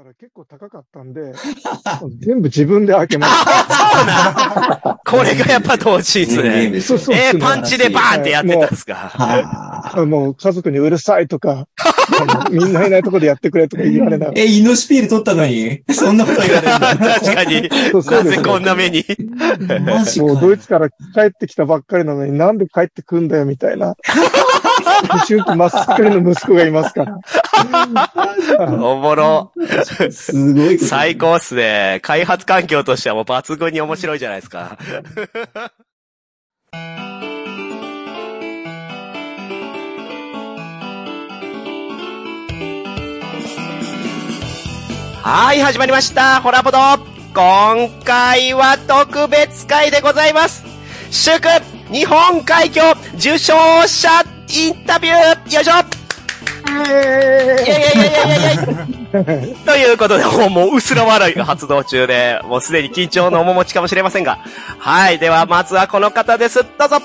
ったら結構高かったんで、全部自分で開けました。これがやっぱ同時ですね。ですよそうそうえー、パンチでバーンってやってたんですか？はもう家族にうるさいとか、みんないないとこでやってくれとか言われながら。え、イノシピール取ったのに？そんなこと言われるんだ。確かに。そうそうですなぜこんな目に？マジか。もうドイツから帰ってきたばっかりなのになんで帰ってくんだよみたいな。思春期真っ盛りの息子がいますから。おもろ。すごい。最高っすね。開発環境としてはもう抜群に面白いじゃないですか。はい、始まりました。ホラボド。今回は特別会でございます。祝日本海峡受賞者インタビューよいしょイェイイェイイェイイェイイェイ ということで、もう、もう、薄ら笑いが発動中で、もうすでに緊張の面持ちかもしれませんが。はい。では、まずはこの方です。どうぞ。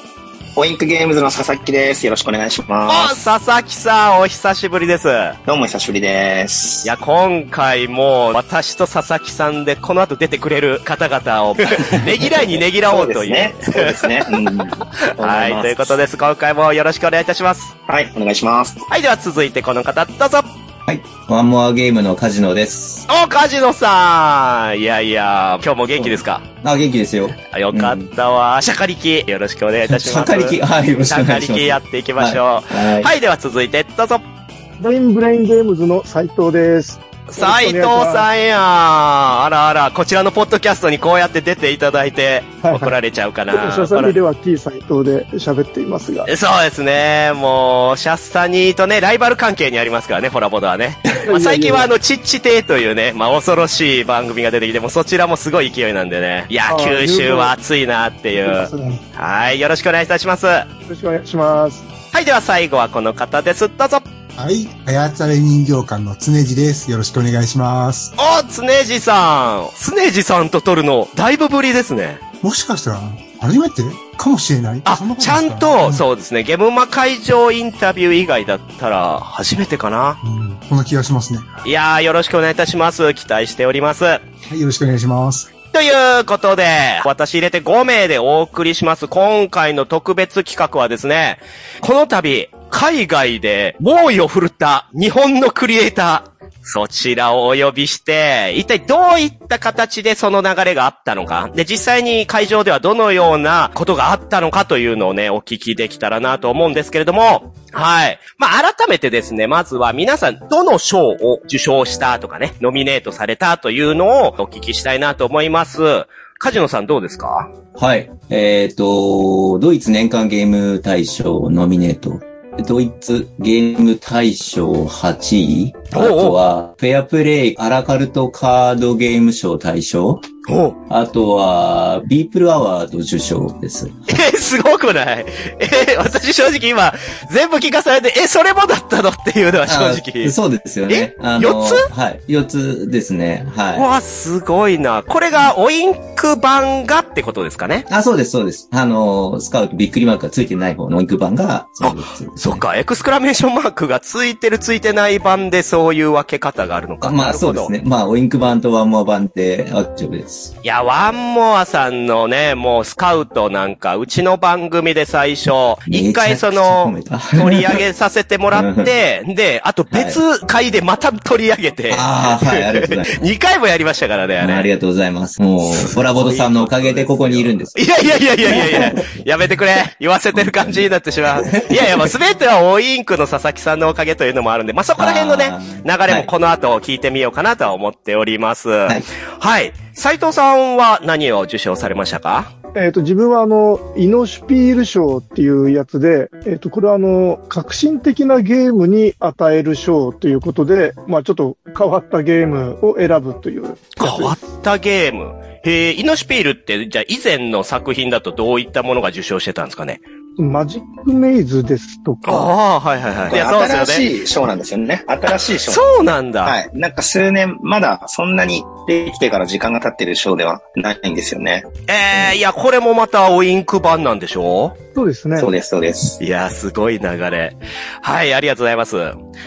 オインクゲームズの佐々木です。よろしくお願いしお、ます。佐々木さん、お久しぶりです。いどうも久しぶりです。や、今回も、私と佐々木さんで、この後出てくれる方々を、ねぎらいにねぎらおうという。そうですね。そうですね。うん。はい。ということです。今回もよろしくお願いいたします。はい、お願いします。はい。では、続いてこの方、どうぞ。はい。ワンモアゲームのカジノです。お、カジノさんいやいや、今日も元気ですか？あ、元気ですよ。あよかったわ。シャカリキ、よろしくお願いいたします。シャカリキ、はい、よろしシャカリくお願いします。キやっていきましょう。はい。はい、では続いて、どうぞ。ブレインブレインゲームズの斉藤です。斉藤さんやあらあら、こちらのポッドキャストにこうやって出ていただいて、はいはい怒られちゃうかな。シャサミでは T 斉藤で喋っていますが。そうですね。もう、シャッサニーとね、ライバル関係にありますからね、ホラボドはね。まあ、最近はあの、チッチ亭というね、まあ、恐ろしい番組が出てきて、もうそちらもすごい勢いなんでね。いや九州は暑いなっていう。よはい、よろしくお願いいたします。はろしくお願いします。い、では最後はこの方です。どうぞ。はい。あやつあれ人形館の常地です。よろしくお願いします。お、常地さん。常地さんと撮るの、だいぶぶりですね。もしかしたら、初めてかもしれないあちゃですか？んと、そうですね、ゲムマ会場インタビュー以外だったら、初めてかな。うん。こんな気がしますね。いやー、よろしくお願いいたします。期待しております。はい。よろしくお願いします。ということで、私入れて5名でお送りします。今回の特別企画はですね、この度、海外で猛威を振るった日本のクリエイター、そちらをお呼びして、一体どういった形でその流れがあったのか、で、実際に会場ではどのようなことがあったのかというのをね、お聞きできたらなと思うんですけれども、はい。まあ、改めてですね、まずは皆さん、どの賞を受賞したとかね、ノミネートされたというのをお聞きしたいなと思います。カジノさんどうですか？はい。えっ、と、ドイツ年間ゲーム大賞ノミネート。ドイツゲーム大賞8位。あとは、フェアプレイアラカルトカードゲーム賞大賞。おあとは、ビープルアワード受賞です。えー、すごくない？えー、私正直今、全部聞かされて、え、それもだったのっていうのは正直あ。そうですよね。え？あ四つ？はい。4つですね。はい。わ、すごいな。これがオインク版がってことですかね？あ、そうです、そうです。あの、スカウトびっくりマークがついてない方の肉版が、その4つですねそっか、エクスクラメーションマークがついてるついてない版でそういう分け方があるのか。まあそうですね。まあ、オインク版とワンモア版で大丈夫です。いや、ワンモアさんのね、もうスカウトなんか、うちの番組で最初、一回その、取り上げさせてもらって、で、あと別回でまた取り上げて、ああ、はい、ありがとうございます。2回もやりましたからね、あれ。ありがとうございます。もう、ボラボドさんのおかげでここにいるんです。いやいやいやいやいやいや、やめてくれ。言わせてる感じになってしまう。いやいや、もうすべてはオインクの佐々木さんのおかげというのもあるんで、まあ、そこら辺のね流れもこの後聞いてみようかなとは思っております。はいい。斉藤さんは何を受賞されましたか？えっ、と、自分はあの、イノシュピール賞っていうやつで、えっ、と、これはあの、革新的なゲームに与える賞ということで、まあちょっと変わったゲームを選ぶという。変わったゲーム。へえ、イノシピールって、じゃあ以前の作品だとどういったものが受賞してたんですかね？マジックメイズですとか、ああ、はいはいはい。いや、そう新ですよね。しい賞なんですよね。新しい賞。そうなんだ。はい。なんか数年、まだそんなにできてから時間が経ってる賞ではないんですよね。ええいや、これもまたオインク版なんでしょ？そうですね。そうです、そうです。いや、すごい流れ。はい、ありがとうございます。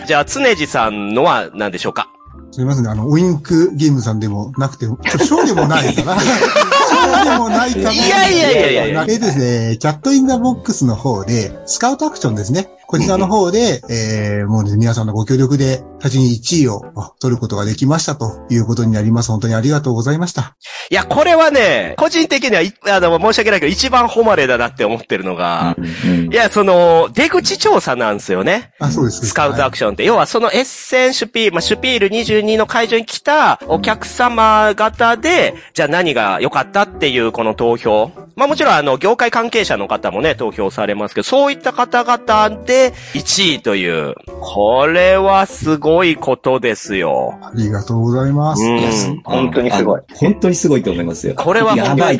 じゃあ、常地さんのは何でしょうか？すみませんね、あの、オインクゲームさんでもなくて、ショーでもないかな。でもないかな。いやいやいやいやいやえーですね、キャットインザボックスの方で、スカウトアクションですね。こちらの方で、えー、もうね、皆さんのご協力で、立ちに1位をあ取ることができましたということになります。本当にありがとうございました。いや、これはね、個人的にはい、あの、申し訳ないけど、一番誉れだなって思ってるのが、うんいや、その、出口調査なんですよね。あ、そうです。スカウトアクションって、要はそのエッセンシュピール、まあ、シュピール22の会場に来たお客様方で、じゃあ何が良かったっていうこの投票。まあもちろんあの、業界関係者の方もね、投票されますけど、そういった方々で1位という、これはすごいことですよ。ありがとうございます。うんいやす本当にすごいあ本当にすごいと思いますよ。これはやばい。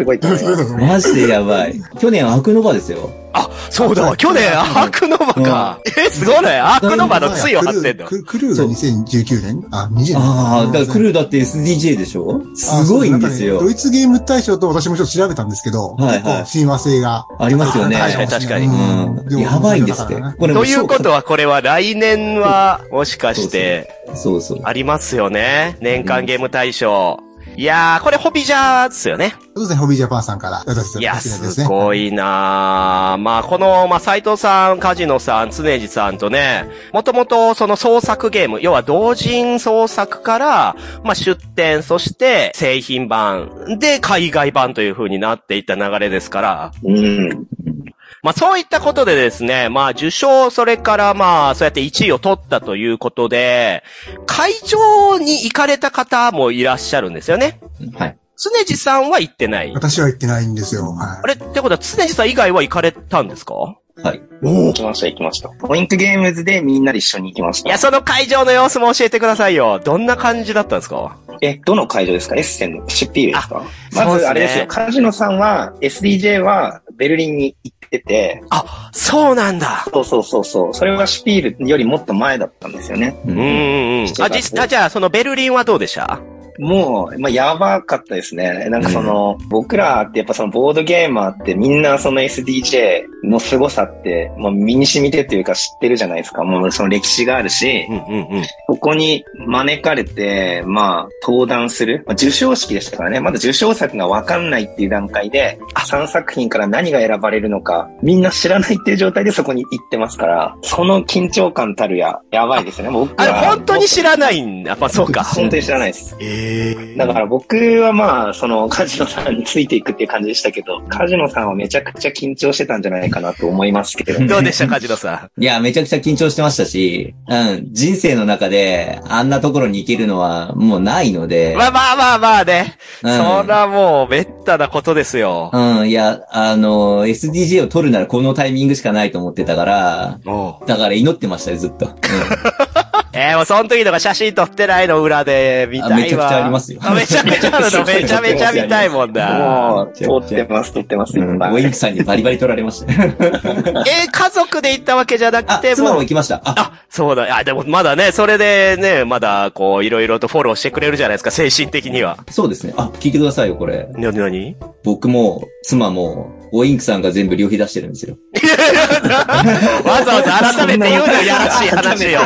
マジでやばい。去年アクノバですよ。あ、そうだわ、去年アークノバか。え、すごいね。アークノバのついを張ってんの？クルーが2019年？あ、20年。ああ、だからクルーだって SDJ でしょ？すごいんですよド。イツゲーム大賞と私もちょっと調べたんですけど、はいはい結構親和性が。ありますよね。確かに確かにうん。やばいんですって。これもということは、これは来年は、もしかして、そうそう。ありますよね。年間ゲーム大賞。いやー、これホビジャーですよね。そうですね、ホビージャパンさんから私いや、すね。すごいなーまあ、この、まあ、斎藤さん、梶野さん、常地さんとね、もともとその創作ゲーム、要は同人創作から、まあ、出展、そして製品版、で、海外版という風になっていった流れですから、うん。まあそういったことでですね、まあ受賞、それからまあそうやって1位を取ったということで、会場に行かれた方もいらっしゃるんですよね。はい。常地さんは行ってない。私は行ってないんですよ。はあれってことは常地さん以外は行かれたんですか？はい。行きました、行きました。ポイントゲームズでみんなで一緒に行きました。いや、その会場の様子も教えてくださいよ。どんな感じだったんですか？え、どの会場ですか？エッセンのシュピールですか？そうですねまずあれですよ、カジノさんは SDJ はベルリンに行ってて、あ、そうなんだ。そうそうそうそう、それはシュピールよりもっと前だったんですよね。ううんうんうん。あ、実、あ、じゃあそのベルリンはどうでした？もう、まあ、やばかったですね。なんかその、僕らってやっぱそのボードゲーマーってみんなその SDJ の凄さって、もう身に染みてというか知ってるじゃないですか。もうその歴史があるしう、んうんうん。ここに招かれて、まあ、登壇する。まあ、受賞式でしたからね。まだ受賞作がわかんないっていう段階で、3作品から何が選ばれるのか、みんな知らないっていう状態でそこに行ってますから、その緊張感たるや、やばいですね。僕あれ、は本当に知らないん？だ。まあそうか。本当に知らないです。ええだから僕はまあ、そのカジノさんについていくっていう感じでしたけど、カジノさんはめちゃくちゃ緊張してたんじゃないかなと思いますけど。どうでした、梶野さん？いや、めちゃくちゃ緊張してましたし、うん、人生の中であんなところに行けるのはもうないので、まあまあまあまあね。うんそらもう、めったなことですよ。うん、いや、あの、SDJ を取るならこのタイミングしかないと思ってたから。だから祈ってましたよ、ずっと。えー、もうその時とか写真撮ってないの裏で見たいわ。あめちゃくちゃありますよあめちゃめちゃあるの、めちゃめちゃ見たいもんだ。もう、撮ってます、撮ってます、ウィンクさんにバリバリ取られました。えー、家族で行ったわけじゃなくあて、、もう妻も行きました。あ、あ、そうだ。あ、でもまだね、それでね、まだこう、いろいろとフォローしてくれるじゃないですか、精神的には。そうですね。あ、聞いてくださいよ、これ。なになに？僕も、妻も、ウィンクさんが全部旅費出してるんですよ。わざわざ改めて言うのやらしい話よ。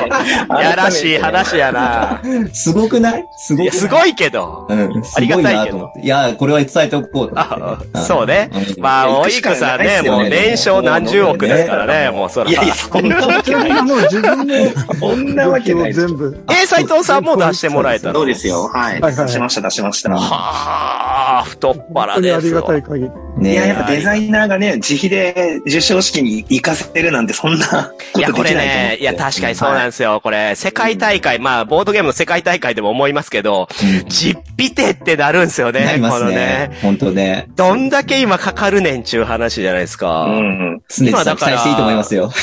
やらしい話やな。すごくない？すごくない？いや、すごいけど。うん、すありがごいたいけどなと思って。いや、これは伝えておこうと思あ。そうね。うんまあ、行おいくしかくさんね、もう年商何十億ですからね、もうそら。いやいや、そんなわけない。もう自分のそんなわけない。全部。えー、斎藤さんも出してもらえたのそうですよ。はい。出しました、出しました。はあ、太っ腹です本当にありがたよ。い限り。ねいや、やっぱデザイナーがね、自費で授賞式に行かせてるなんて、そんなこといや、これできないと思って。ね、いや、確かにそうなんですよ。これ、世界大会、まあ、ボードゲームの世界大会でも思いますけど、実費手ってなるんですよなね、りますこのねね。。本当ね。どんだけ今かかるねんちゅう話じゃないですか。うん。常にさん期待していいと思いますよ。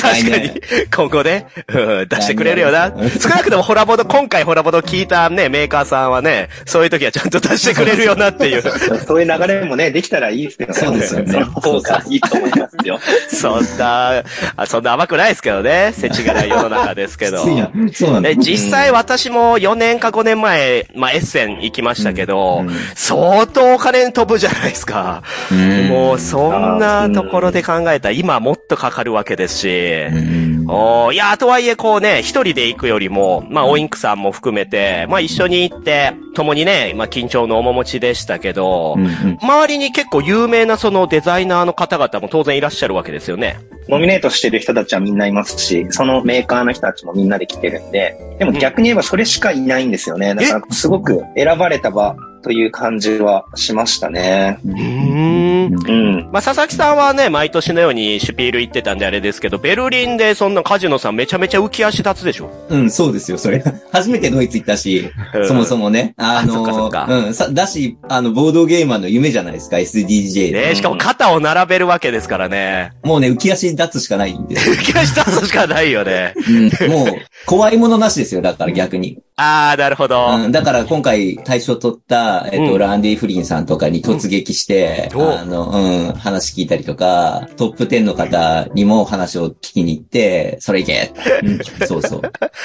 確かに、今後ね、うん出してくれるよな。少なくともホラボド、今回ホラボド聞いたね、メーカーさんはね、そういう時はちゃんと出してくれるよなっていう。そういう流れもね、できたらいいですけどね。そうですよねその方がいいと思いますよ。そんな、あそんな甘くないですけどね。世知辛い世の中ですけど。そうなんだ。で、実際私も4年か5年前、まあ、エッセン行きましたけど、うんうん相当お金飛ぶじゃないですか。うんもう、そんなところで考えたら、今もっとかかるわけですし。うんおーいや、とはいえこうね、一人で行くよりも、まあ、オインクさんも含めて、まあ、一緒に行って、共にね、まあ、緊張の面持ちでしたけど、うんうん周りに結構有名なそのデザイナーの方々も当然いらっしゃるわけですよね。ノミネートしてる人たちはみんないますし、そのメーカーの人たちもみんなで来てるんで、でも逆に言えばそれしかいないんですよね。だからすごく選ばれた場という感じはしましたね。うーん。うん。まあ、佐々木さんはね、毎年のようにシュピール行ってたんであれですけど、ベルリンでそんなカジノさんめちゃめちゃ浮き足立つでしょ？うん、そうですよ、それ。初めてドイツ行ったし、そもそも。もね。ああそっかそのっかうん、さ、だし、あの、ボードゲーマーの夢じゃないですか、SDJ で。ねしかも肩を並べるわけですからね。もうね、浮き足立つしかないんですよ。浮き足立つしかないよね。うん、もう、怖いものなしですよ、だから逆に。あー、なるほど。うん、だから今回大賞取った、えっと、うんランディ・フリンさんとかに突撃して、うんおあの、うん、話聞いたりとか、トップ10の方にも話を聞きに行って、それいけ、うん、そうそう。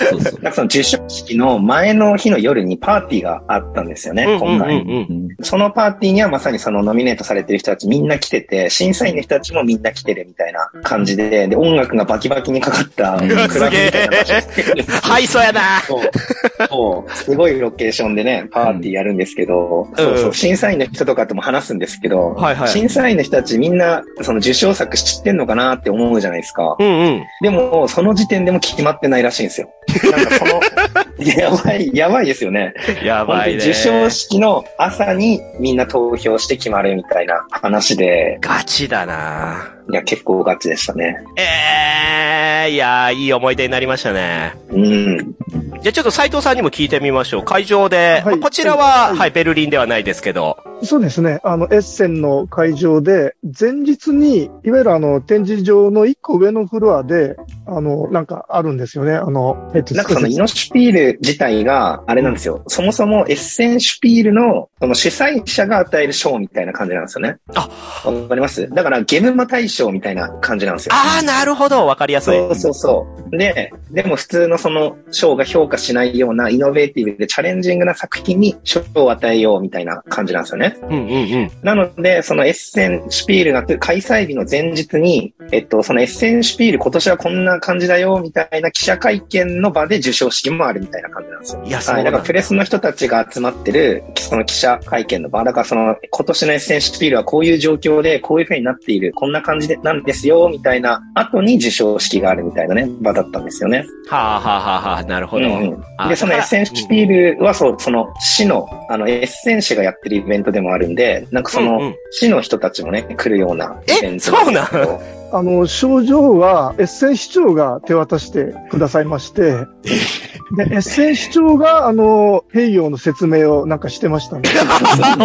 そうそう。なんかその受賞式の前の日の夜にパーティーがあったんですよね、うん今回。うんうんうんそのパーティーにはまさにそのノミネートされてる人たちみんな来てて、審査員の人たちもみんな来てるみたいな感じで、で、音楽がバキバキにかかったうラブみたいな場所ではい、そうやな。そう。そう。すごいロケーションでね、パーティーやるんですけど、そうそう。審査員の人とかとも話すんですけど、はいはい審査員の人たちみんな、その受賞作知ってんのかなって思うじゃないですか。うんうん。でも、その時点でも決まってないらしいんですよ。なんかその、やばい、やばいですよね。やばいね。授賞式の朝にみんな投票して決まるみたいな話で、ガチだないや、結構ガチでしたね。ええー、いやー、いい思い出になりましたね。うん。じゃあちょっと斉藤さんにも聞いてみましょう。会場で、はいまあこちらは、はいはい、ベルリンではないですけど。そうですね。あの、エッセンの会場で、前日に、いわゆるあの、展示場の一個上のフロアで、あの、なんかあるんですよね。あの、えっと、なんかそのイノシュピール自体が、あれなんですよ。そもそもエッセンシュピールの、その主催者が与える賞みたいな感じなんですよね。あわかります？だからゲムマ大賞みたいな感じなんですよ。あー、なるほど。わかりやすい。そうそうそう。で、でも普通のその賞が評価しないようなイノベーティブでチャレンジングな作品に賞を与えようみたいな感じなんですよね。うんうんうん。なので、そのエッセンシュピールが開催日の前日に、えっと、そのエッセンシュピール今年はこんな感じだよみたいな記者会見の場で受賞式もあるみたいな感じなんですよ。いや、そうはい。なんだだからプレスの人たちが集まってる、その記者会見の場。だからその、今年のエッセンシュピールはこういう状況で、こういう風になっている、こんな感じでなんですよ、みたいな後に受賞式があるみたいなね、場だったんですよね。はあはあはあはあ、なるほど。うんうんあで、そのエッセンシュピールは、そう、その市の、あの、エッセンシュがやってるイベントでもあるんで、なんかその市の人たちもね、来るようなイベンえトそうなん？あの、症状は、エッセン市長が手渡してくださいまして、で、エッセン市長が、あの、併用の説明をなんかしてましたね。お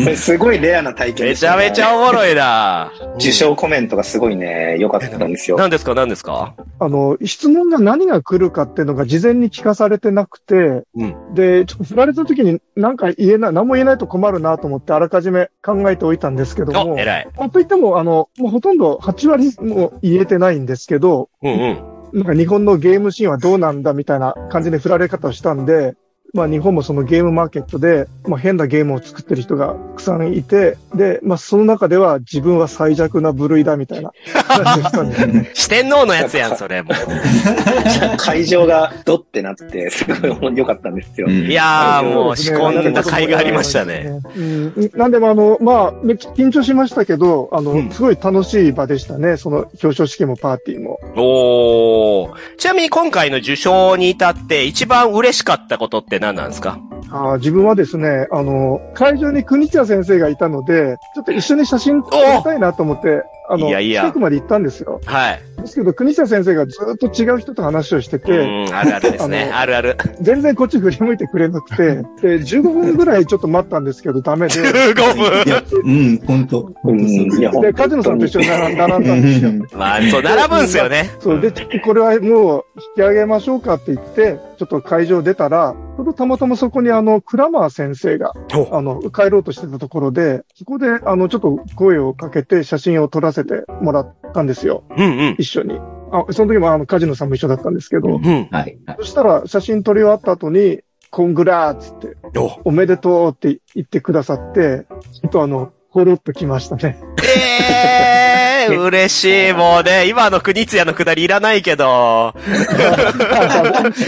もろ。すごいレアな体験めちゃ。めちゃおもろいな。受賞コメントがすごいね、良かったんですよ。何ですか？何ですか？あの、質問が何が来るかっていうのが事前に聞かされてなくて、うんで、ちょっと振られた時に何か言えない、何も言えないと困るなと思ってあらかじめ考えておいたんですけどもお、、偉い。まあといっても、あの、もうほとんど8割も言えてないんですけど、うんうん。なんか日本のゲームシーンはどうなんだみたいな感じで振られ方をしたんで、まあ日本もそのゲームマーケットで、まあ変なゲームを作ってる人がたくさんいて、で、まあその中では自分は最弱な部類だみたいな。四天王のやつやん、それもう。会場がドってなって、すごい良かったんですよ。うんいやー、もう仕込んだ甲斐がありましたね。。うん、なんでもあの、まあ、めっちゃ緊張しましたけど、あの、うんすごい楽しい場でしたね。その表彰式もパーティーも。おー。ちなみに今回の受賞に至って一番嬉しかったことって何なんですか？あ自分はですね、あの、会場に国茶先生がいたので、ちょっと一緒に写真撮りたいなと思って、あの、いやいや近くまで行ったんですよ。はい。ですけど、国茶先生がずっと違う人と話をしてうて、ん、あるあるですね。あのあるある。全然こっち振り向いてくれなくて、で、15分ぐらいちょっと待ったんですけど、ダメで、15分。いや、うん、本当うん、いや、ほんで、カジノさんと一緒に並ん並んだんですよ。まあ、そう、並ぶんすよね。そう、で、ちょっとこれはもう引き上げましょうかって言って、ちょっと会場出たら、ちょうどたまたまそこにあの、クラマー先生が、おあの、帰ろうとしてたところで、そこで、あの、ちょっと声をかけて写真を撮らせてもらったんですよ。うんうん。一緒に。あ、その時もあの、カジノさんも一緒だったんですけど、うん。はい。はいそしたら写真撮り終わった後に、コングラーっつって、おおめでとうって言ってくださって、ちょっとあの、ほろっときましたね。ええー、嬉しい。もうね、今の国津屋のくだりいらないけど。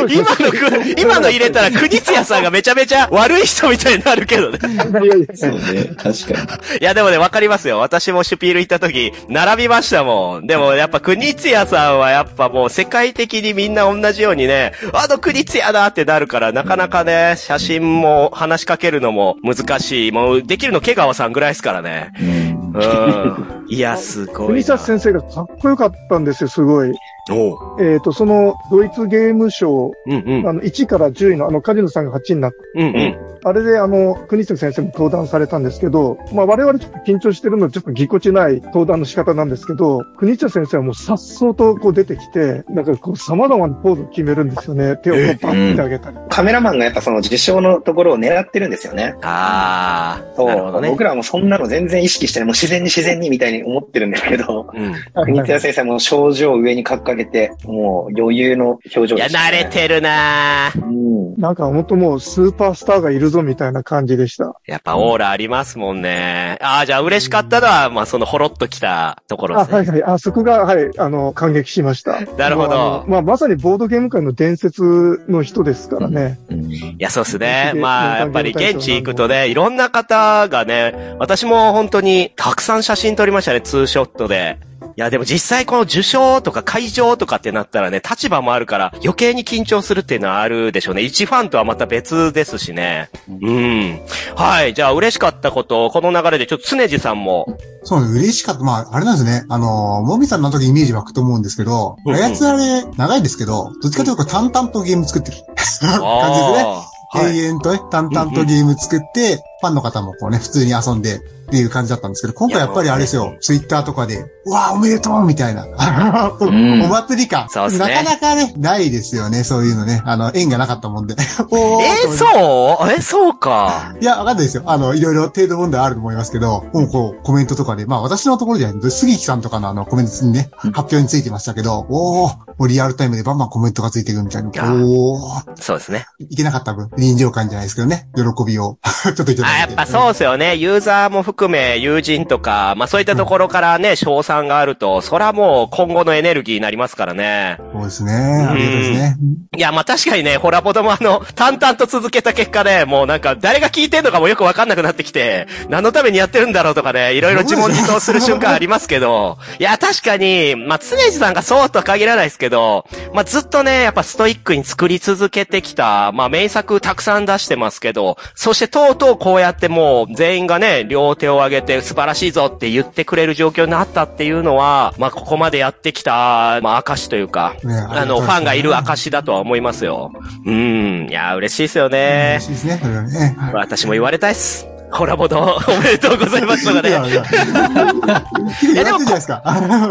今のく、今の入れたら国津屋さんがめちゃめちゃ悪い人みたいになるけどね。そうね。確かに。いやでもね、わかりますよ。私もシュピール行った時、並びましたもん。でもやっぱ国津屋さんはやっぱもう世界的にみんな同じようにね、あの国津屋だってなるから、なかなかね、写真も話しかけるのも難しい。もうできるの毛川さんぐらいですからね。うん。うん。いや、すごい国な。崎先生がかっこよかったんですよ、すごい。おうえっ、と、その、ドイツゲーム賞、うんうん。あの、1から10位の、あの、カジノさんが8位になった。うんうん。あれで、あの、国崎先生も登壇されたんですけど、まあ、我々ちょっと緊張してるので、ちょっとぎこちない登壇の仕方なんですけど、国崎先生はもう颯爽とこう出てきて、なんかこう、様々なポーズを決めるんですよね。手をこうバッて上げたり。カメラマンがやっぱその受賞のところを狙ってるんですよね。あー。そう。ね。僕らもそんなの全然意識してない。もう自然に自然にみたいに思ってるんですけど、うん。国津屋先生も症状を上に掲げて、もう余裕の表情いや、でした、ね。慣れてるなーうん。なんか本当もうスーパースターがいるぞみたいな感じでした。やっぱオーラありますもんね。ああ、じゃあ嬉しかったのは、まあそのほろっときたところあ、ですね。はいはい。あそこが、はい、あの、感激しました。なるほどまあ、まさにボードゲーム界の伝説の人ですからね。うんいや、そうですね。でまあ、やっぱり現地行くとね、いろんな方がね、私も本当にたくさん写真撮りましたね、ツーショットで。いや、でも実際この受賞とか会場とかってなったらね、立場もあるから余計に緊張するっていうのはあるでしょうね。一ファンとはまた別ですしね。うん。はい。じゃあ嬉しかったこと、この流れでちょっと常地さんも。そうね、嬉しかった。まあ、あれなんですね。あの、もみさんの時イメージ湧くと思うんですけど、うんうんあやつあれ、長いですけど、どっちかというと淡々とゲーム作ってる 感じですね。永遠とね、淡々とゲーム作って、ファンの方もこうね、普通に遊んでっていう感じだったんですけど、今回やっぱりあれですよ、ツイッターとかで、うわあおめでとうみたいな。おん祭り感。そうねなかなかね、ないですよね、そういうのね。あの、縁がなかったもんで。お ーえー、そう？え、そうか。いや、わかんないですよ。あの、いろいろ程度問題あると思いますけど、もうこう、コメントとかで、まあ私のところじゃない、杉木さんとかのあの、コメントにね、うん発表についてましたけど、おー、もうリアルタイムでバンバンコメントがついていくみたいな。やおー、そうですね。いけなかった分、臨場感じゃないですけどね、喜びを、ちょっといただ。あ、やっぱそうですよね。ユーザーも含め、友人とか、まあそういったところからね、賞賛があると、そらもう今後のエネルギーになりますからね。そうですね。ありがとうですね。いや、まあ確かにね、ホラボドもあの、淡々と続けた結果ね、もうなんか誰が聞いてんのかもよくわかんなくなってきて、何のためにやってるんだろうとかね、いろいろ自問自答する瞬間ありますけど、いや、確かに、まあ常地さんがそうとは限らないですけど、まあずっとね、やっぱストイックに作り続けてきた、まあ名作たくさん出してますけど、そしてとうとうこうやってもう全員がね、両手を挙げて素晴らしいぞって言ってくれる状況になったっていうのは、まあここまでやってきた、まあ証というか、ねあの、ファンがいる証だとは思いますよ。うん。いや、嬉しいですよね嬉し。いですね、それはね。はい私も言われたいっす。ホラボド、おめでとうございますとかね。いやでも、い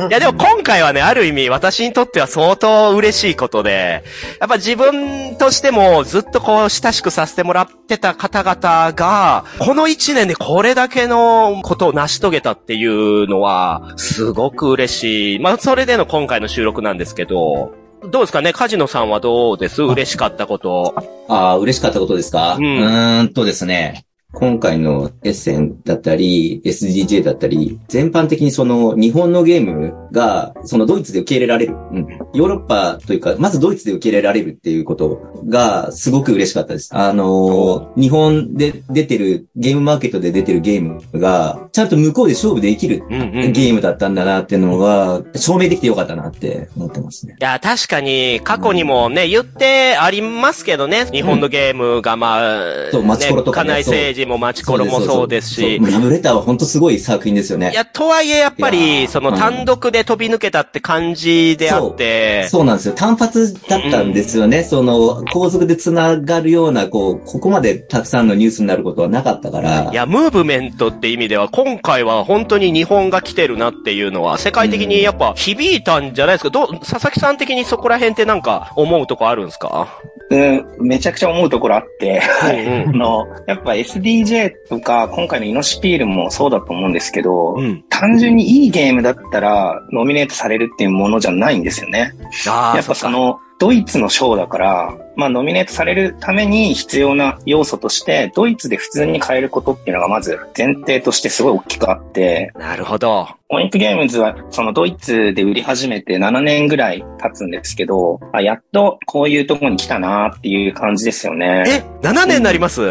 やでも今回はね、ある意味私にとっては相当嬉しいことで、やっぱ自分としてもずっとこう親しくさせてもらってた方々が、この一年でこれだけのことを成し遂げたっていうのは、すごく嬉しい。まあそれでの今回の収録なんですけど、どうですかね？カジノさんはどうです？嬉しかったこと。ああ、嬉しかったことですか？ううんーんとですね。今回のエッセンだったり、SDJ だったり、全般的にその日本のゲームが、そのドイツで受け入れられる。うん。ヨーロッパというか、まずドイツで受け入れられるっていうことが、すごく嬉しかったです。あのー日本で出てる、ゲームマーケットで出てるゲームが、ちゃんと向こうで勝負できる。ゲームだったんだなっていうのが、証明できてよかったなって思ってますね。いや、確かに、過去にもね、言ってありますけどね、日本のゲームが、まあ、そうマチコロとかね家内政治もマチコロもそうですしラブレターは本当すごい作品ですよね。いや、とはいえ、やっぱいり、その単独で飛び抜けたって感じであって、そうなんですよ。単発だったんですよね。その、後続で繋がるような、こう、ここまでたくさんのニュースになることはなかったから。いや、ムーブメントって意味では、今回は本当に日本が来てるなっていうのは、世界的にやっぱ響いたんじゃないですか？どう、佐々木さん的にそこら辺ってなんか思うとこあるんですか？うん、めちゃくちゃ思うところあって、うん あの、やっぱ SDJ とか、今回のイノシピールもそうだと思うんですけど、うん。単純にいいゲームだったら、ノミネートされるっていうものじゃないんですよね。やっぱその、ドイツの賞だから、まあ、ノミネートされるために必要な要素として、ドイツで普通に買えることっていうのがまず前提としてすごい大きくあって、なるほど。オインクゲームズは、そのドイツで売り始めて7年ぐらい経つんですけど、あやっとこういうとこに来たなっていう感じですよね。え、7年になります、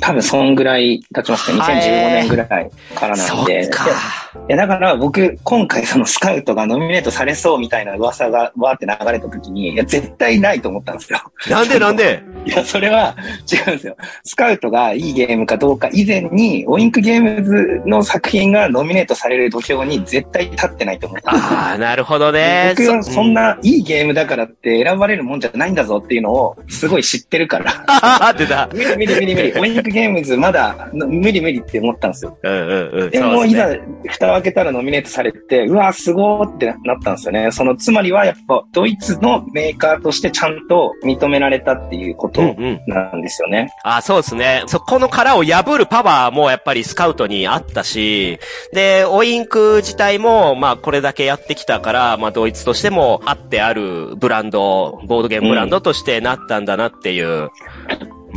多分そんぐらい経ちますね。はい2015年ぐらいからなんそで。っか。いや、だから僕、今回そのスカウトがノミネートされそうみたいな噂がわーって流れた時に、いや、絶対ないと思ったんですよ。なんでなんで？いや、それは違うんですよ。スカウトがいいゲームかどうか以前に、オインクゲームズの作品がノミネートされる土俵に絶対立ってないと思ったんですよ。ああ、なるほどね。僕はそんないいゲームだからって選ばれるもんじゃないんだぞっていうのをすごい知ってるから。ああ、出た。無理無理無理無理。オインクゲームズまだの無理無理って思ったんですよ。うんうんうん。でも、いざ蓋を開けたらノミネートされて、うわ、すごーってなったんですよね。その、つまりはやっぱ、ドイツのメーカーとしてちゃんと認められたっていうことうんうん。なんですよね。あそうですね。そこの殻を破るパワーもやっぱりスカウトにあったし、で、オインク自体も、まあこれだけやってきたから、まあドイツとしてもあってあるブランド、ボードゲームブランドとしてなったんだなっていう。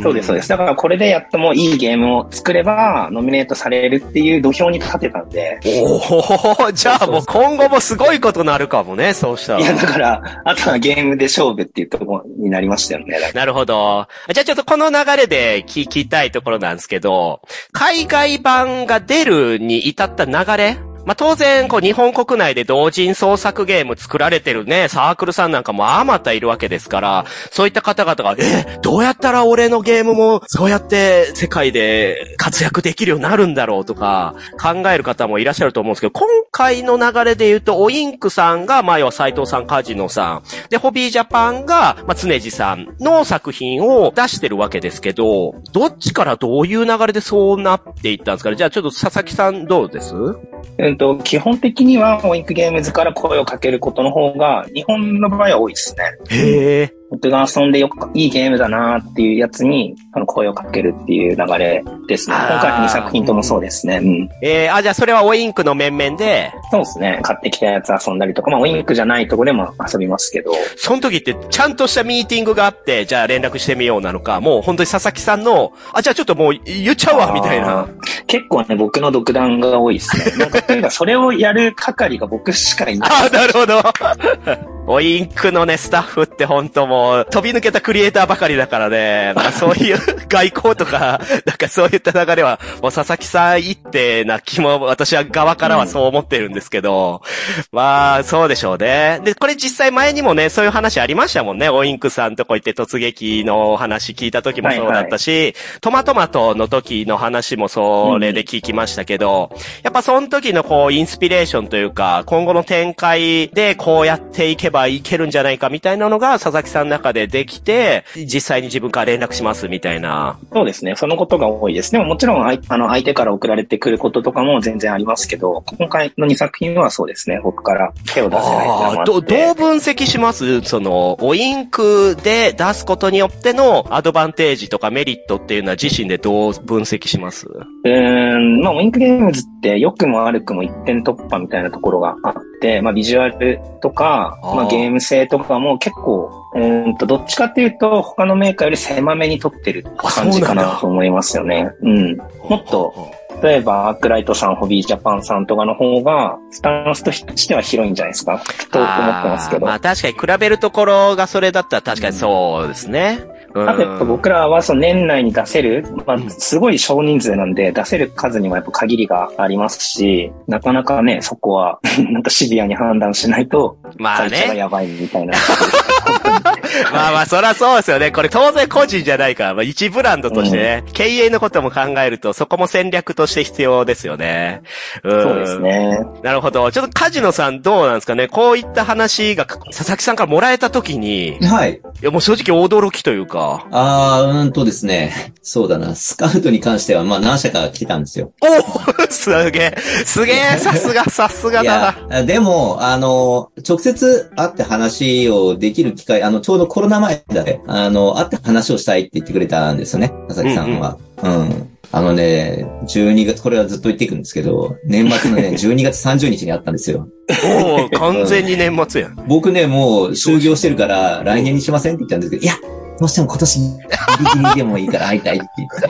そうです、そうです。だからこれでやっともういいゲームを作れば、ノミネートされるっていう土俵に立てたんで。おおじゃあもう今後もすごいことになるかもね、そうしたいや、ら。だから、あとはゲームで勝負っていうところになりましたよね。なるほど。じゃあちょっとこの流れで聞きたいところなんですけど、海外版が出るに至った流れまあ、当然、こう、日本国内で同人創作ゲーム作られてるね、サークルさんなんかもあまたいるわけですから、そういった方々が、え、どうやったら俺のゲームも、そうやって世界で活躍できるようになるんだろうとか、考える方もいらっしゃると思うんですけど、今回の流れで言うと、オインクさんが、まあ、要は斎藤さん、カジノさん、で、ホビージャパンが、まあ、常地さんの作品を出してるわけですけど、どっちからどういう流れでそうなっていったんですかね？じゃあちょっと佐々木さんどうです？うと、基本的には、オインクゲームズから声をかけることの方が、日本の場合は多いですね。へえ。僕が遊んでよく、いいゲームだなっていうやつに、あの、声をかけるっていう流れですね。今回の2作品ともそうですね。うん。えー、あ、じゃあそれはオインクの面々で、そうですね。買ってきたやつ遊んだりとか、まあ、オインクじゃないとこでも遊びますけど、その時ってちゃんとしたミーティングがあって、じゃあ連絡してみようなのか、もう本当に佐々木さんの、あ、じゃあちょっともう言っちゃうわ、みたいな。結構ね、僕の独断が多いですね。なんか、というか、それをやる係が僕しかいない。あ、なるほど。オインクのね、スタッフって本当もう、飛び抜けたクリエイターばかりだからね、まあそういう 外交とか、なんかそういった流れは、もう佐々木さん一手な気も、私は側からはそう思ってるんですけど、まあ、そうでしょうね。で、これ実際前にもね、そういう話ありましたもんね。オインクさんとこ行って突撃の話聞いた時もそうだったし、トマトマトの時の話もそれで聞きましたけど、やっぱその時のこう、インスピレーションというか、今後の展開でこうやっていけばいけるんじゃないかみたいなのが佐々木さんの中でできて、実際に自分から連絡しますみたいな。そうですね。そのことが多いです。でももちろん、あの、相手から送られてくることとかも全然ありますけど、今回の2作品はそうですね。僕から手を出せないあど、どう分析します？その、オインクで出すことによってのアドバンテージとかメリットっていうのは自身でどう分析します？うーん、まあ、ウィンクゲームズって良くも悪くも一点突破みたいなところがあって、まあ、ビジュアルとか、まあ、ゲーム性とかも結構、うーんと、どっちかっていうと、他のメーカーより狭めに取ってる感じかなと思いますよね。うん。もっと、例えば、アークライトさん、ホビージャパンさんとかの方が、スタンスとしては広いんじゃないですか？と思ってますけど。まあ確かに比べるところがそれだったら確かにそうですね。うんあとやっぱ僕らはその年内に出せる、まあうんすごい少人数なんで出せる数にもやっぱ限りがありますし、なかなかね、そこは なんかシビアに判断しないと、まあね。やばいみたいな。まあまあ、そらそうですよね。これ当然個人じゃないから、まあ一ブランドとしてね、経営のことも考えると、そこも戦略として必要ですよね。うんそうです。ね。なるほど。ちょっとカジノさんどうなんですかね？こういった話が佐々木さんからもらえたときに、いはい。やもう正直驚きというか、あー、うーんとですね。そうだな。スカウトに関しては、まあ何社か来てたんですよ。おおすげえ、すげえ、さすが、さすがいだな。や、でも、あの、直接会って話をできる機会、あの、ちょうどコロナ前だね。あの、会って話をしたいって言ってくれたんですよね。佐々木さんは。うん、あのね、12月、これはずっと言っていくんですけど、年末のね、12月30日に会ったんですよ。おお完全に年末やん。僕ね、もう、就業してるから、来年にしませんって言ったんですけど、いや、どうしても今年ギリギリでもいいから会いたいって言って、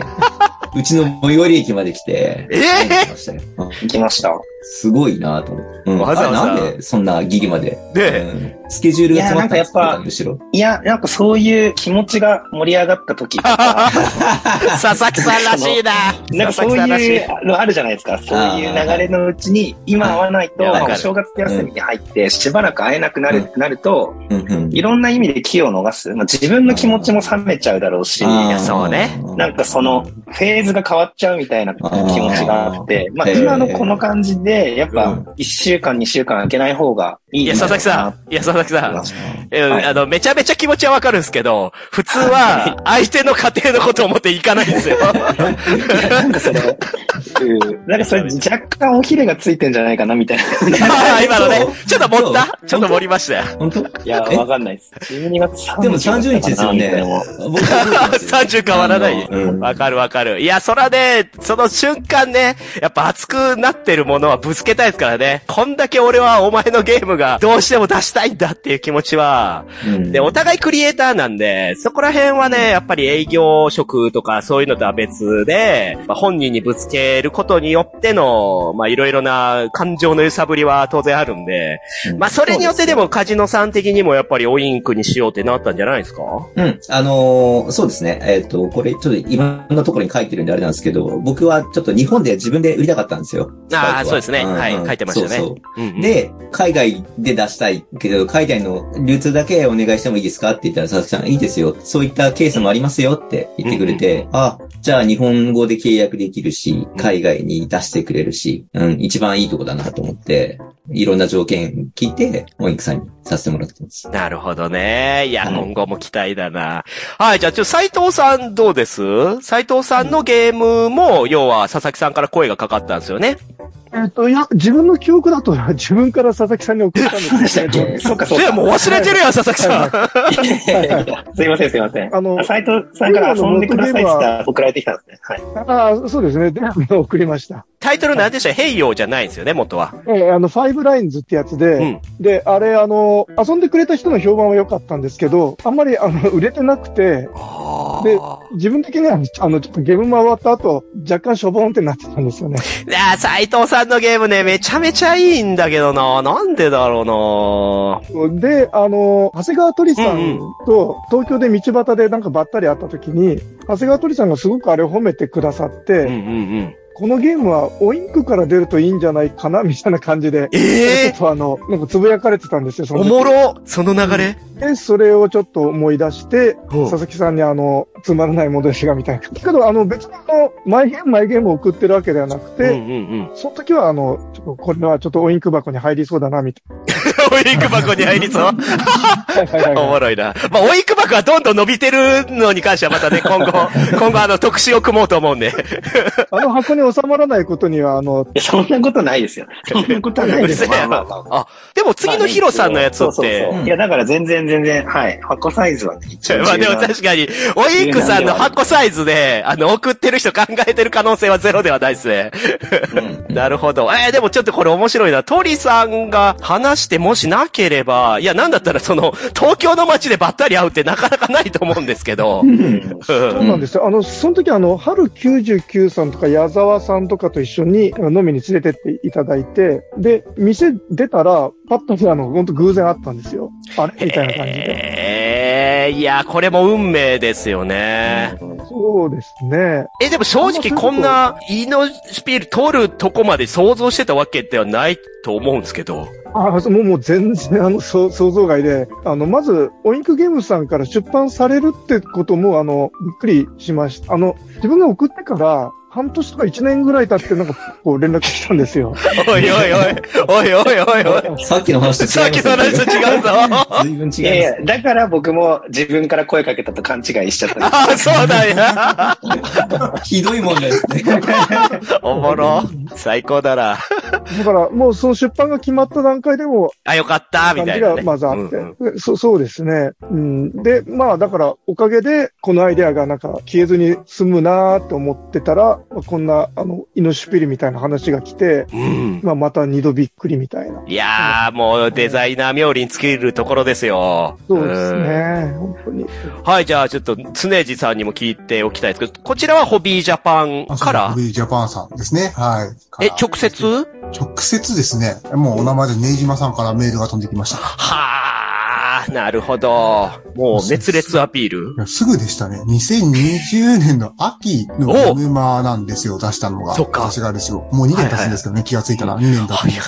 うちの最寄り駅まで来て、え会いに来ましたようん行きました。すごいなと思って。うん、わざわざあれなんでそんなギリまで？で、うんスケジュールが詰まったんですいやなんかやっぱむしろ。いや、なんかそういう気持ちが盛り上がった時。佐々木さんらしいな。なんかそういうのあるじゃないですか。そういう流れのうちに、今会わないと、お正月休みに入って、しばらく会えなくなるってなると、いろんな意味で気を逃す。まあ、自分の気持ちも冷めちゃうだろうし、そうね。なんかその、フェーズが変わっちゃうみたいな気持ちがあって、まあ今のこの感じで、やっぱうん、1週間、2週間空けない方がいいいや、佐々木さん。いや、佐々木さん。えはいあの、めちゃめちゃ気持ちはわかるんですけど、普通は、相手の家庭のことを思っていかないんですよ。なんかそれ、うんなんかそれ若干おひれがついてんじゃないかなみたいな。今のねちょっと盛った？ちょっと盛りましたよ。本当？いや、え？わかんないです。12月30でも30日ですよね。僕30変わらない？うんわかるわかる。いや、そらね、その瞬間ね、やっぱ熱くなってるものはぶつけたいですからね。こんだけ俺はお前のゲームがどうしても出したいんだっていう気持ちは、うん。で、お互いクリエイターなんで、そこら辺はね、やっぱり営業職とかそういうのとは別で、まあ、本人にぶつけることによっての、まあ、いろいろな感情の揺さぶりは当然あるんで、うん。まあ、それによってでもカジノさん的にもやっぱりオインクにしようってなったんじゃないですか？うん。あのーそうですね。えっ、と、これちょっといろんなところに書いてるんであれなんですけど、僕はちょっと日本で自分で売りたかったんですよ。ああ、そうですね。んはい、書いてましたね。そうそう。うんうん、で、海外で出したいけど、海外の流通だけお願いしてもいいですかって言ったら、佐々木さん、いいですよ。そういったケースもありますよって言ってくれて、あ、じゃあ日本語で契約できるし、海外に出してくれるし、うん、一番いいとこだなと思って、いろんな条件聞いて、モインクさんにさせてもらってます。なるほどね。いや、うん今後も期待だな。はい、じゃあ、ちょ、斉藤さんどうです？斉藤さんのゲームも、要は、佐々木さんから声がかかったんですよね。えっと、いや、自分の記憶だと、自分から佐々木さんに送ったんそうでですけ？どそうかそうか。でもう忘れてるやん、佐々木さん。いやいやいやすいませんすいません。あの斉藤さんから遊んでくださいって送られてきたんですね。はい。ああ、そうですね。で、送りました。タイトルなんでしたヘイヨーじゃないんですよね、元は。えーあの、ファイブラインズってやつで、うん。で、あれ、あの、遊んでくれた人の評判は良かったんですけど、あんまり、あの、売れてなくて、あで自分的には、あの、ちょっとゲーム回った後、若干しょぼんってなってたんですよね。いや、斉藤さんのゲームね、めちゃめちゃいいんだけどな。なんでだろうな。で、あの、長谷川鳥さうんんと、東京で道端でなんかばったり会った時に、長谷川鳥さんがすごくあれを褒めてくださって、うんうんうん。このゲームはオインクから出るといいんじゃないかな、みたいな感じで、ええちょっとあの、なんかつぶやかれてたんですよ、そのお時もろその流れ？で、それをちょっと思い出して、うん佐々木さんにあの、つまらない戻しがみたいな。けど、あの、別にあの、マイゲーム、マイゲームを送ってるわけではなくて、うんうんうん。その時はあの、ちょっとこれはちょっとオインク箱に入りそうだな、みたオインク箱に入りそう？いな。はいはいはいおもろいな。まあ、オインク箱がどんどん伸びてるのに関してはまたね、今後、今後あの、特集を組もうと思うんで。あの箱に収まらないことには、あの、そんなことないですよ。そんなことはないですよ。まあまあまああ、でも次のヒロさんのやつそうそうって、そう。いや、だから全然全然、はい。箱サイズはね、一応まあでも確かに、オインクさんの箱サイズで、あの、送ってる人考えてる可能性はゼロではないですね。うん なるほど。えー、でもちょっとこれ面白いな。鳥さんが話してもしなければ、いや、なんだったらその、東京の街でばったり会うってなかなかないと思うんですけど。うんそうなんですよ。あの、その時あの、春99さんとか矢沢さんとかと一緒に飲みに連れてっていただいて、で、店出たら、パッとあの、本当偶然あったんですよ。あれ？みたいな感じで。えー、いや、これも運命ですよね。そうですね。え、でも正直こんな、イノシピール取るとこまで想像してたわけではないと思うんですけど。あそうもうもう全然あのそう想像外で、あの、まず、オインクゲームズさんから出版されるってことも、あの、びっくりしました。あの、自分が送ってから、半年とか一年ぐらい経って、なんか、こう連絡したんですよ。おいおいおい、おいおいおいおい。さっきの話と違いますさっきの話と違うぞ。随分違います。いやいや、だから僕も自分から声かけたと勘違いしちゃった。あ あ、そうだよ。ひどいもんですね。おもろ。最高だな。から、もうその出版が決まった段階でも、あ、よかった、みたいなね。まずあって、うんうんでそ。そうですね。うん。で、まあだから、おかげで、このアイデアがなんか消えずに済むなーって思ってたら、まあ、こんな、あの、イノシュピリみたいな話が来て、うん。まあまた二度びっくりみたいな。いやー、もうデザイナー冥利に尽きるところですよ。そうですんね。本当に。はい、じゃあちょっと、常地さんにも聞いておきたいですけど、こちらはホビージャパンあから？そうですジャパンさんですね。はい。え、直接？直接ですね。もうお名前でネイジマさんからメールが飛んできました。はー、なるほど。もう熱烈アピール？すぐでしたね。2020年の秋のゲームマなんですよ、出したのが。そっか私がですよ。もう2年経つんですけどね、気がついたら2年経つん早いな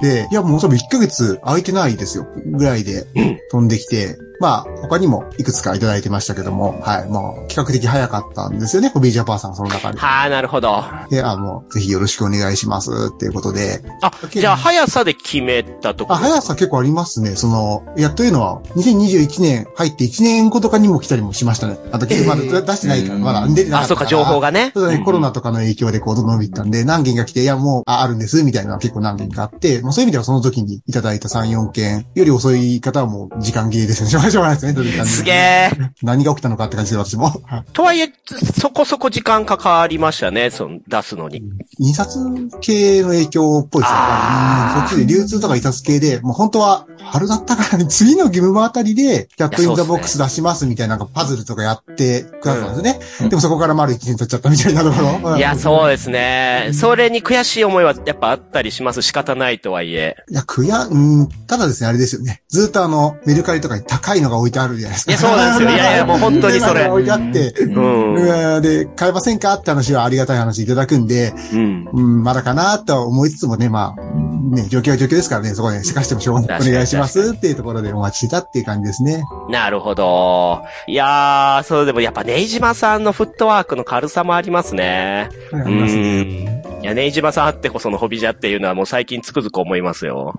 で、いや、もう多分1ヶ月空いてないですよ。ぐらいでうん飛んできて、まあ、他にもいくつかいただいてましたけども、はい、もう比較的早かったんですよね、ホビージャパンさんがその中で。はー、なるほど。で、あの、ぜひよろしくお願いしますっていうことで。あ、じゃあ速さで決めたとこあ、速さ結構ありますね。その、いや、というのは、2021年入って1年後とかにも来たりもしましたね。あと、まだ出してないから、まだ出てなかあ、ったから。そうか、情報がね。そうだね、コロナとかの影響でこう、伸びたんで、何件が来て、いや、もう、あ、あるんです、みたいなのが結構何件かあって、まあそういう意味ではその時にいただいた3、4件より遅い方はもう時間切れですね。しょうがないですね、という感じですげえ。何が起きたのかって感じで私も。はいとはいえ、そこそこ時間かかりましたね、その、出すのに。印刷系の影響っぽいですよ。あーうんそっちで流通とか印刷系で、もう本当は春だったからね、次のゲムマあたりで、キャットインザボックス出しますみたいな、なんかベジエとかやってくださったんですね。でもそこから丸1年経っちゃったみたいなところ。いや、う。そうですね。それに悔しい思いはやっぱあったりします。仕方ないとはいえ。いや、くや、うん、ただですね、あれですよね。ずっとあの、メルカリとかに高いのが置いてあるじゃないですか。いやそうなんですよいやいや もう本当にそれ置いてあって、うん。うんで、買えませんかって話はありがたい話いただくんで、うん。うん、まだかなとは思いつつもね、まあ、ね、状況は状況ですからね、そこでせかしてもしょうがない。お願いしますっていうところでお待ちしてたっていう感じですね。なるほど。いやー、そうでもやっぱネイジマさんのフットワークの軽さもありますね。あうりますねん。いや、ネイジマさんあってこそのホビジャっていうのはもう最近つくづく思いますよ。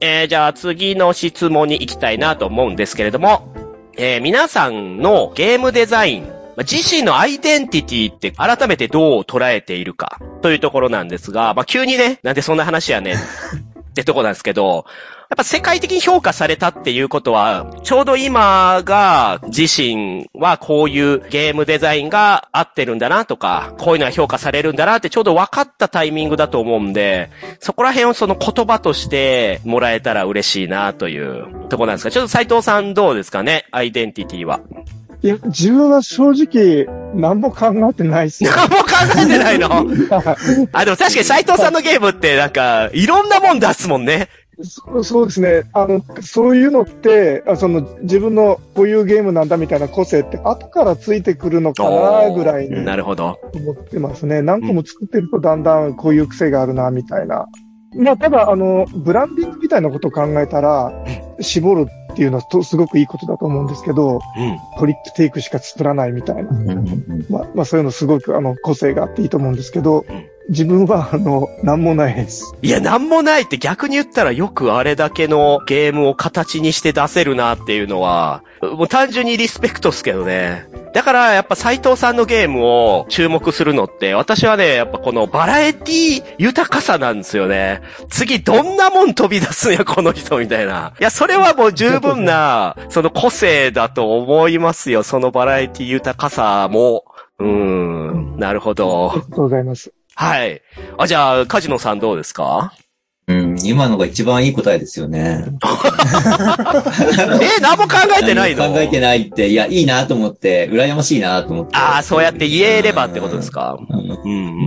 えー、じゃあ次の質問に行きたいなと思うんですけれども、えー、皆さんのゲームデザイン、自身のアイデンティティって改めてどう捉えているかというところなんですが、まあ、急にね、なんでそんな話やねんってとこなんですけど、やっぱ世界的に評価されたっていうことは、ちょうど今が自身はこういうゲームデザインが合ってるんだなとか、こういうのは評価されるんだなってちょうど分かったタイミングだと思うんで、そこら辺をその言葉としてもらえたら嬉しいなというところなんですが、ちょっと斉藤さんどうですかね？アイデンティティは。いや、自分は正直、何も考えてないですよ。何も考えてないの？あ、でも確かに斉藤さんのゲームってなんか、いろんなもん出すもんね。そそうですね。あの、そういうのって、あその、自分のこういうゲームなんだみたいな個性って後からついてくるのかなぐらいになるほど。思ってますね。何個も作ってるとだんだんこういう癖があるな、みたいな。まあ、ただ、あの、ブランディングみたいなことを考えたら、絞るっていうのはとすごくいいことだと思うんですけど、うん。トリックテイクしか作らないみたいな。まあ、まあ、そういうのすごく、あの、個性があっていいと思うんですけどうん、自分は、あの、なんもないです。いや、なんもないって逆に言ったらよくあれだけのゲームを形にして出せるなっていうのは、もう単純にリスペクトっすけどね。だからやっぱ斎藤さんのゲームを注目するのって、私はね、やっぱこのバラエティ豊かさなんですよね。次どんなもん飛び出すんや、この人みたいな。いや、それはもう十分な、その個性だと思いますよ。そのバラエティ豊かさも。うーん、なるほどあ。りがとうございます。はい。あ、じゃあ、カジノさんどうですか？うん、今のが一番いい答えですよね。え、何も考えてないの？考えてないって、いや、いいなと思って、羨ましいなと思って。ああ、そうやって言えればってことですか？うんうん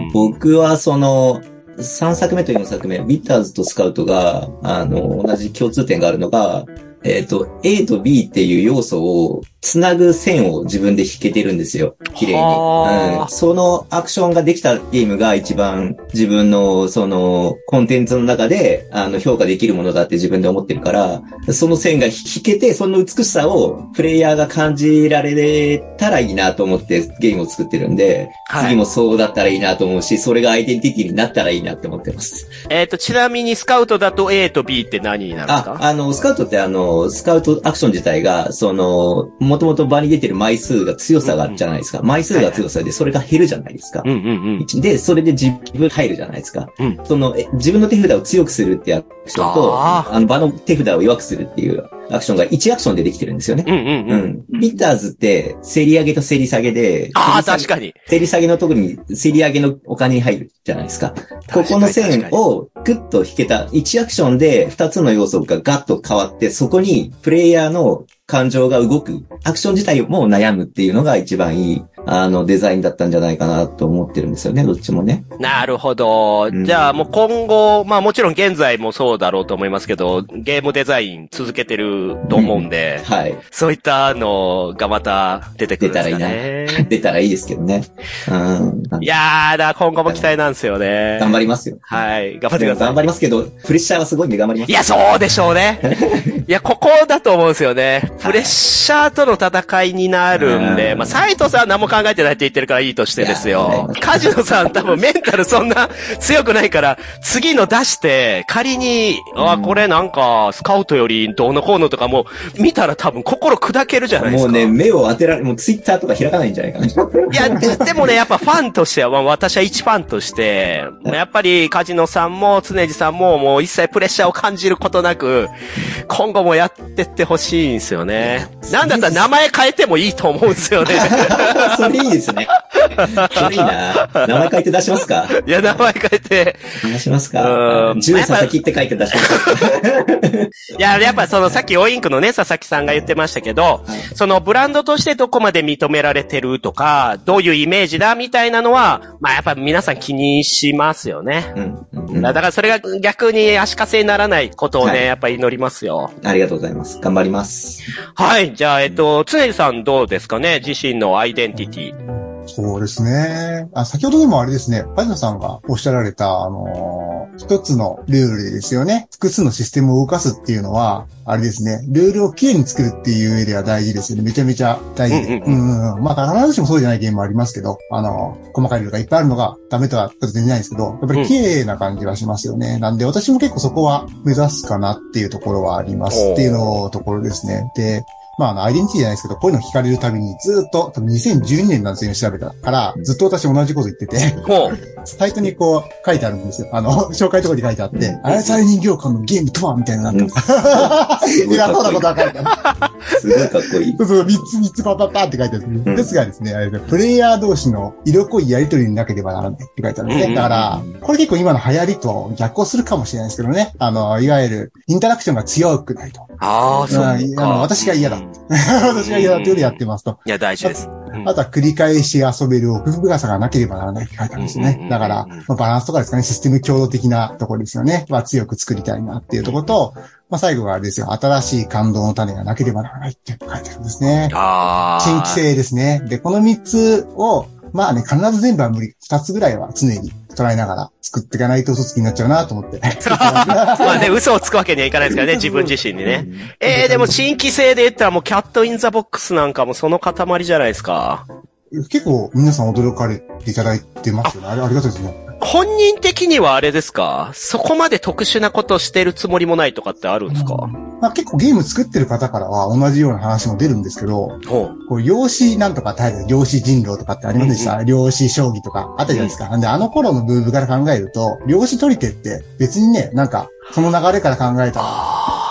うん。僕はその、3作目と4作目、ビッターズとスカウトが、あの、同じ共通点があるのが、えっ、と、A と B っていう要素を、つなぐ線を自分で引けてるんですよ。綺麗に。はあうん。そのアクションができたゲームが一番自分の、その、コンテンツの中で、あの、評価できるものだって自分で思ってるから、その線が引けて、その美しさをプレイヤーが感じられたらいいなと思ってゲームを作ってるんで、はい次もそうだったらいいなと思うし、それがアイデンティティになったらいいなって思ってます。えっ、と、ちなみにスカウトだと A と B って何になるんですあ、かあの、スカウトってあの、の、スカウトアクション自体が、その、もともと場に出てる枚数が強さがじゃないですか。枚数が強さで、それが減るじゃないですか。うんうんうん。で、それで自分入るじゃないですか。うんその、え自分の手札を強くするっていうアクションと、ああの場の手札を弱くするっていうアクションが1アクションでできてるんですよね。うんうんううん。ん。ビッターズって、競り上げと競り下げで、ああ、確かに。競り下げのとこに競り上げのお金に入るじゃないですか。ここの線をグッと引けた、1アクションで2つの要素がガッと変わって、そこにプレイヤーの感情が動く、アクション自体も悩むっていうのが一番いい、あの、デザインだったんじゃないかなと思ってるんですよね、どっちもね。なるほど。うんじゃあもう今後、まあもちろん現在もそうだろうと思いますけど、ゲームデザイン続けてると思うんで、はい。そういったのがまた出てくるんですかね。出たらいい ですけどね。うん。いやー、だ今後も期待なんですよね。頑張りますよ。はい。頑張ってください頑。張りますけど、プレッシャーはすごいんで頑張ります。いや、そうでしょうね。いや、ここだと思うんですよね。プレッシャーとの戦いになるんで、うんまあ、斎藤さんは何も考えてないって言ってるからいいとしてですいよや。カジノさん多分メンタルそんな強くないから、次の出して、仮に、あ、これなんか、スカウトよりどうのこうのとかも、見たら多分心砕けるじゃないですか。もうね、目を当てられ、もうツイッターとか開かないんじゃないかな。いや、ででもね、やっぱファンとしては、まあ私は一ファンとして、やっぱりカジノさんも常地さんももう一切プレッシャーを感じることなく、今後もやってってほしいんですよね。なんだったら名前変えてもいいと思うんですよね。それいいですね。それいいな。名前書いて出しますか？いや、名前変えて。出しますうかんジュン佐々木って書いて出しますか？いや、やっぱそのさっきオインクのね、佐々木さんが言ってましたけど、そのブランドとしてどこまで認められてるとか、どういうイメージだみたいなのは、まあやっぱ皆さん気にしますよね。うんうんうんだからそれが逆に足かせにならないことをね、はいやっぱ祈りますよ。ありがとうございます。頑張ります。はい。じゃあ、えっと、常さんどうですかね？自身のアイデンティティ。そうですね。あ、先ほどでもあれですね、パジナさんがおっしゃられた、あのー一つのルールでですよね。複数のシステムを動かすっていうのは、あれですね、ルールをきれいに作るっていう上では大事ですよね。めちゃめちゃ大事で。うんうんうんうんまあ、必ずしもそうじゃないゲームもありますけど、あのー細かいルールがいっぱいあるのがダメとは全然ないんですけど、やっぱり綺麗な感じはしますよね。なんで私も結構そこは目指すかなっていうところはありますっていうのところですね。で、まあ、あの、アイデンティティじゃないですけど、こういうの聞かれるたびに、ずっと、多分2012年なんですよ、調べたから、ずっと私同じこと言ってて、ほう。サイトにこう、書いてあるんですよ。あの、紹介ところに書いてあって、あれサイ人形館のゲームとはみたいな、なんか、すごい偉そうなこいいことが書いてある。すごいかっこいい。そうそう、三つ三つパパパって書いてある。んですがですね、あれでプレイヤー同士の色濃いやりとりになければならないって書いてあるんですね。だから、これ結構今の流行りと逆行するかもしれないですけどね。あの、いわゆる、インタラクションが強くないと。ああ、そうか。うんあの私が嫌だうんい私が嫌だっていうのでやってますと。や、大事です。うんあとは繰り返し遊べる奥深さがなければならないって書いてあるんです。ねだから、まあ、バランスとかですかね、システム共同的なところですよね。まあ、強く作りたいなっていうところと、まあ、最後があれですよ、新しい感動の種がなければならないって書いてあるんですね。新規性ですね。で、この3つを、まあね、必ず全部は無理。2つぐらいは常に捉えながら作っていかないと嘘つきになっちゃうなと思って。まあね、嘘をつくわけにはいかないですからね、自分自身にね。ええー、でも新規性で言ったらもうキャットインザボックスなんかもその塊じゃないですか。結構皆さん驚かれていただいてますよね。あれありがたいですね。本人的にはあれですか？そこまで特殊なことしてるつもりもないとかってあるんですか？まあ、結構ゲーム作ってる方からは同じような話も出るんですけど。こう、量子なんとかってある、量子人狼とかってありませんでした、量子将棋とかあったじゃないですか。なん。で、あの頃のブームから考えると、量子トリテって別にね、なんか、その流れから考えたら、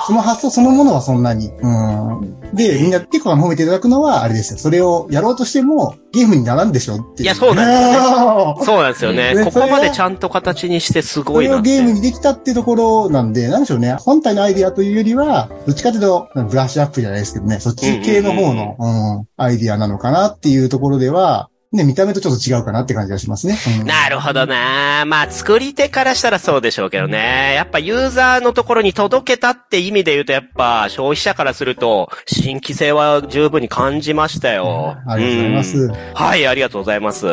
その発想そのものはそんなに。うん。で、みんな結構褒めていただくのは、あれですよ。それをやろうとしても、ゲームにならんでしょっていう。いやそうなんですよ そうなんですよね。ねここまでちゃんと形にしてすごいなって。それをゲームにできたってところなんで、なんでしょうね。本体のアイディアというよりは、どっちかというと、ブラッシュアップじゃないですけどね、そっち系の方の、うん、アイディアなのかなっていうところでは、ね、見た目とちょっと違うかなって感じがしますね。うんなるほどなまあ、作り手からしたらそうでしょうけどね。やっぱユーザーのところに届けたって意味で言うと、やっぱ消費者からすると、新規性は十分に感じましたよ。ありがとうございます。うんはい、ありがとうございます。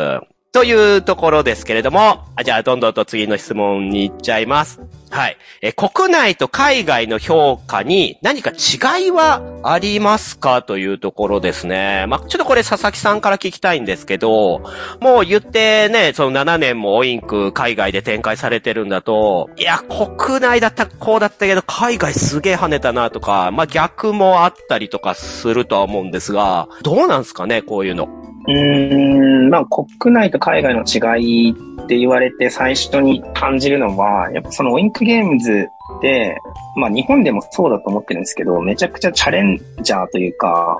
というところですけれども、あじゃあどんどんと次の質問に行っちゃいます。はい。え、国内と海外の評価に何か違いはありますかというところですね。まあ、ちょっとこれ佐々木さんから聞きたいんですけど、もう言ってね、その7年もオインク海外で展開されてるんだと、いや、国内だったこうだったけど、海外すげえ跳ねたなとか、まあ、逆もあったりとかするとは思うんですが、どうなんすかね、こういうの。うーん、まあ国内と海外の違いって言われて最初に感じるのは、やっぱそのオインクゲームズって、まあ日本でもそうだと思ってるんですけど、めちゃくちゃチャレンジャーというか、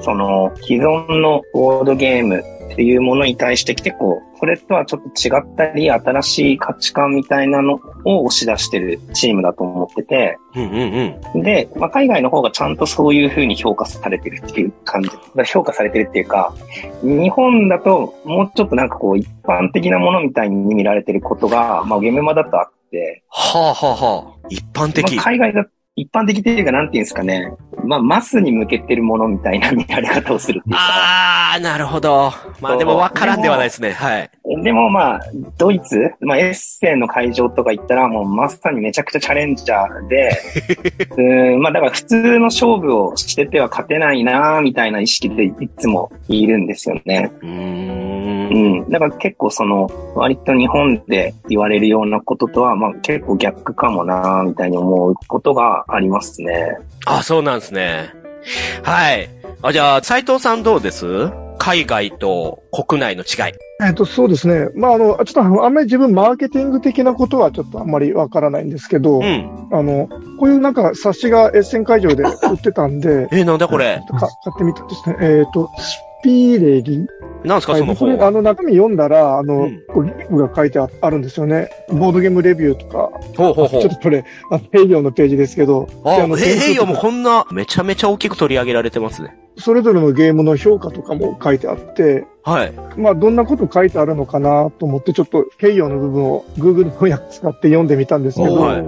その既存のボードゲームっていうものに対して結構、それとはちょっと違ったり、新しい価値観みたいなのを押し出してるチームだと思ってて、うんうんうん。で、まあ、海外の方がちゃんとそういう風に評価されてるっていう感じ。評価されてるっていうか、日本だともうちょっとなんかこう一般的なものみたいに見られてることが、まあゲームマだとあって、はあはあはあ。一般的。まあ、海外だ一般的っていうかなんていうんですかね。まあマスに向けてるものみたいな見られ方をするっていうか。あー、なるほど。まあでも分からんではないですね。はい。でもまあ、ドイツ、まあエッセンの会場とか行ったらもうまさにめちゃくちゃチャレンジャーで、うーんまあだから普通の勝負をしてては勝てないなみたいな意識でいつもいるんですよね。うー。うんん。だから結構その、割と日本で言われるようなこととは、まあ結構逆かもなみたいに思うことがありますね。あ、そうなんですね。はい。あ、じゃあ、斉藤さんどうです？海外と国内の違い。えっと、そうですね。まあ、あの、ちょっとあのあんまり自分マーケティング的なことはちょっとあんまりわからないんですけど、うん。あの、こういうなんか冊子がエッセン会場で売ってたんで、え、なんだこれ？か買ってみたんですね。えっ、と、スピーレリ？なんですか、はい。その本これ、あの中身読んだら、あの、うん。こうリが書いてああるんですよね。ボードゲームレビューとか、ほうほうほう。ちょっ。とこれ、あの、ペイヨのページですけど、であ、のへいへいよ点数とかもこんな、めちゃめちゃ大きく取り上げられてますね。それぞれのゲームの評価とかも書いてあって、はい。まあ、どんなこと書いてあるのかなと思って、ちょっと、ペイヨの部分を Google 翻訳使って読んでみたんですけど、はい。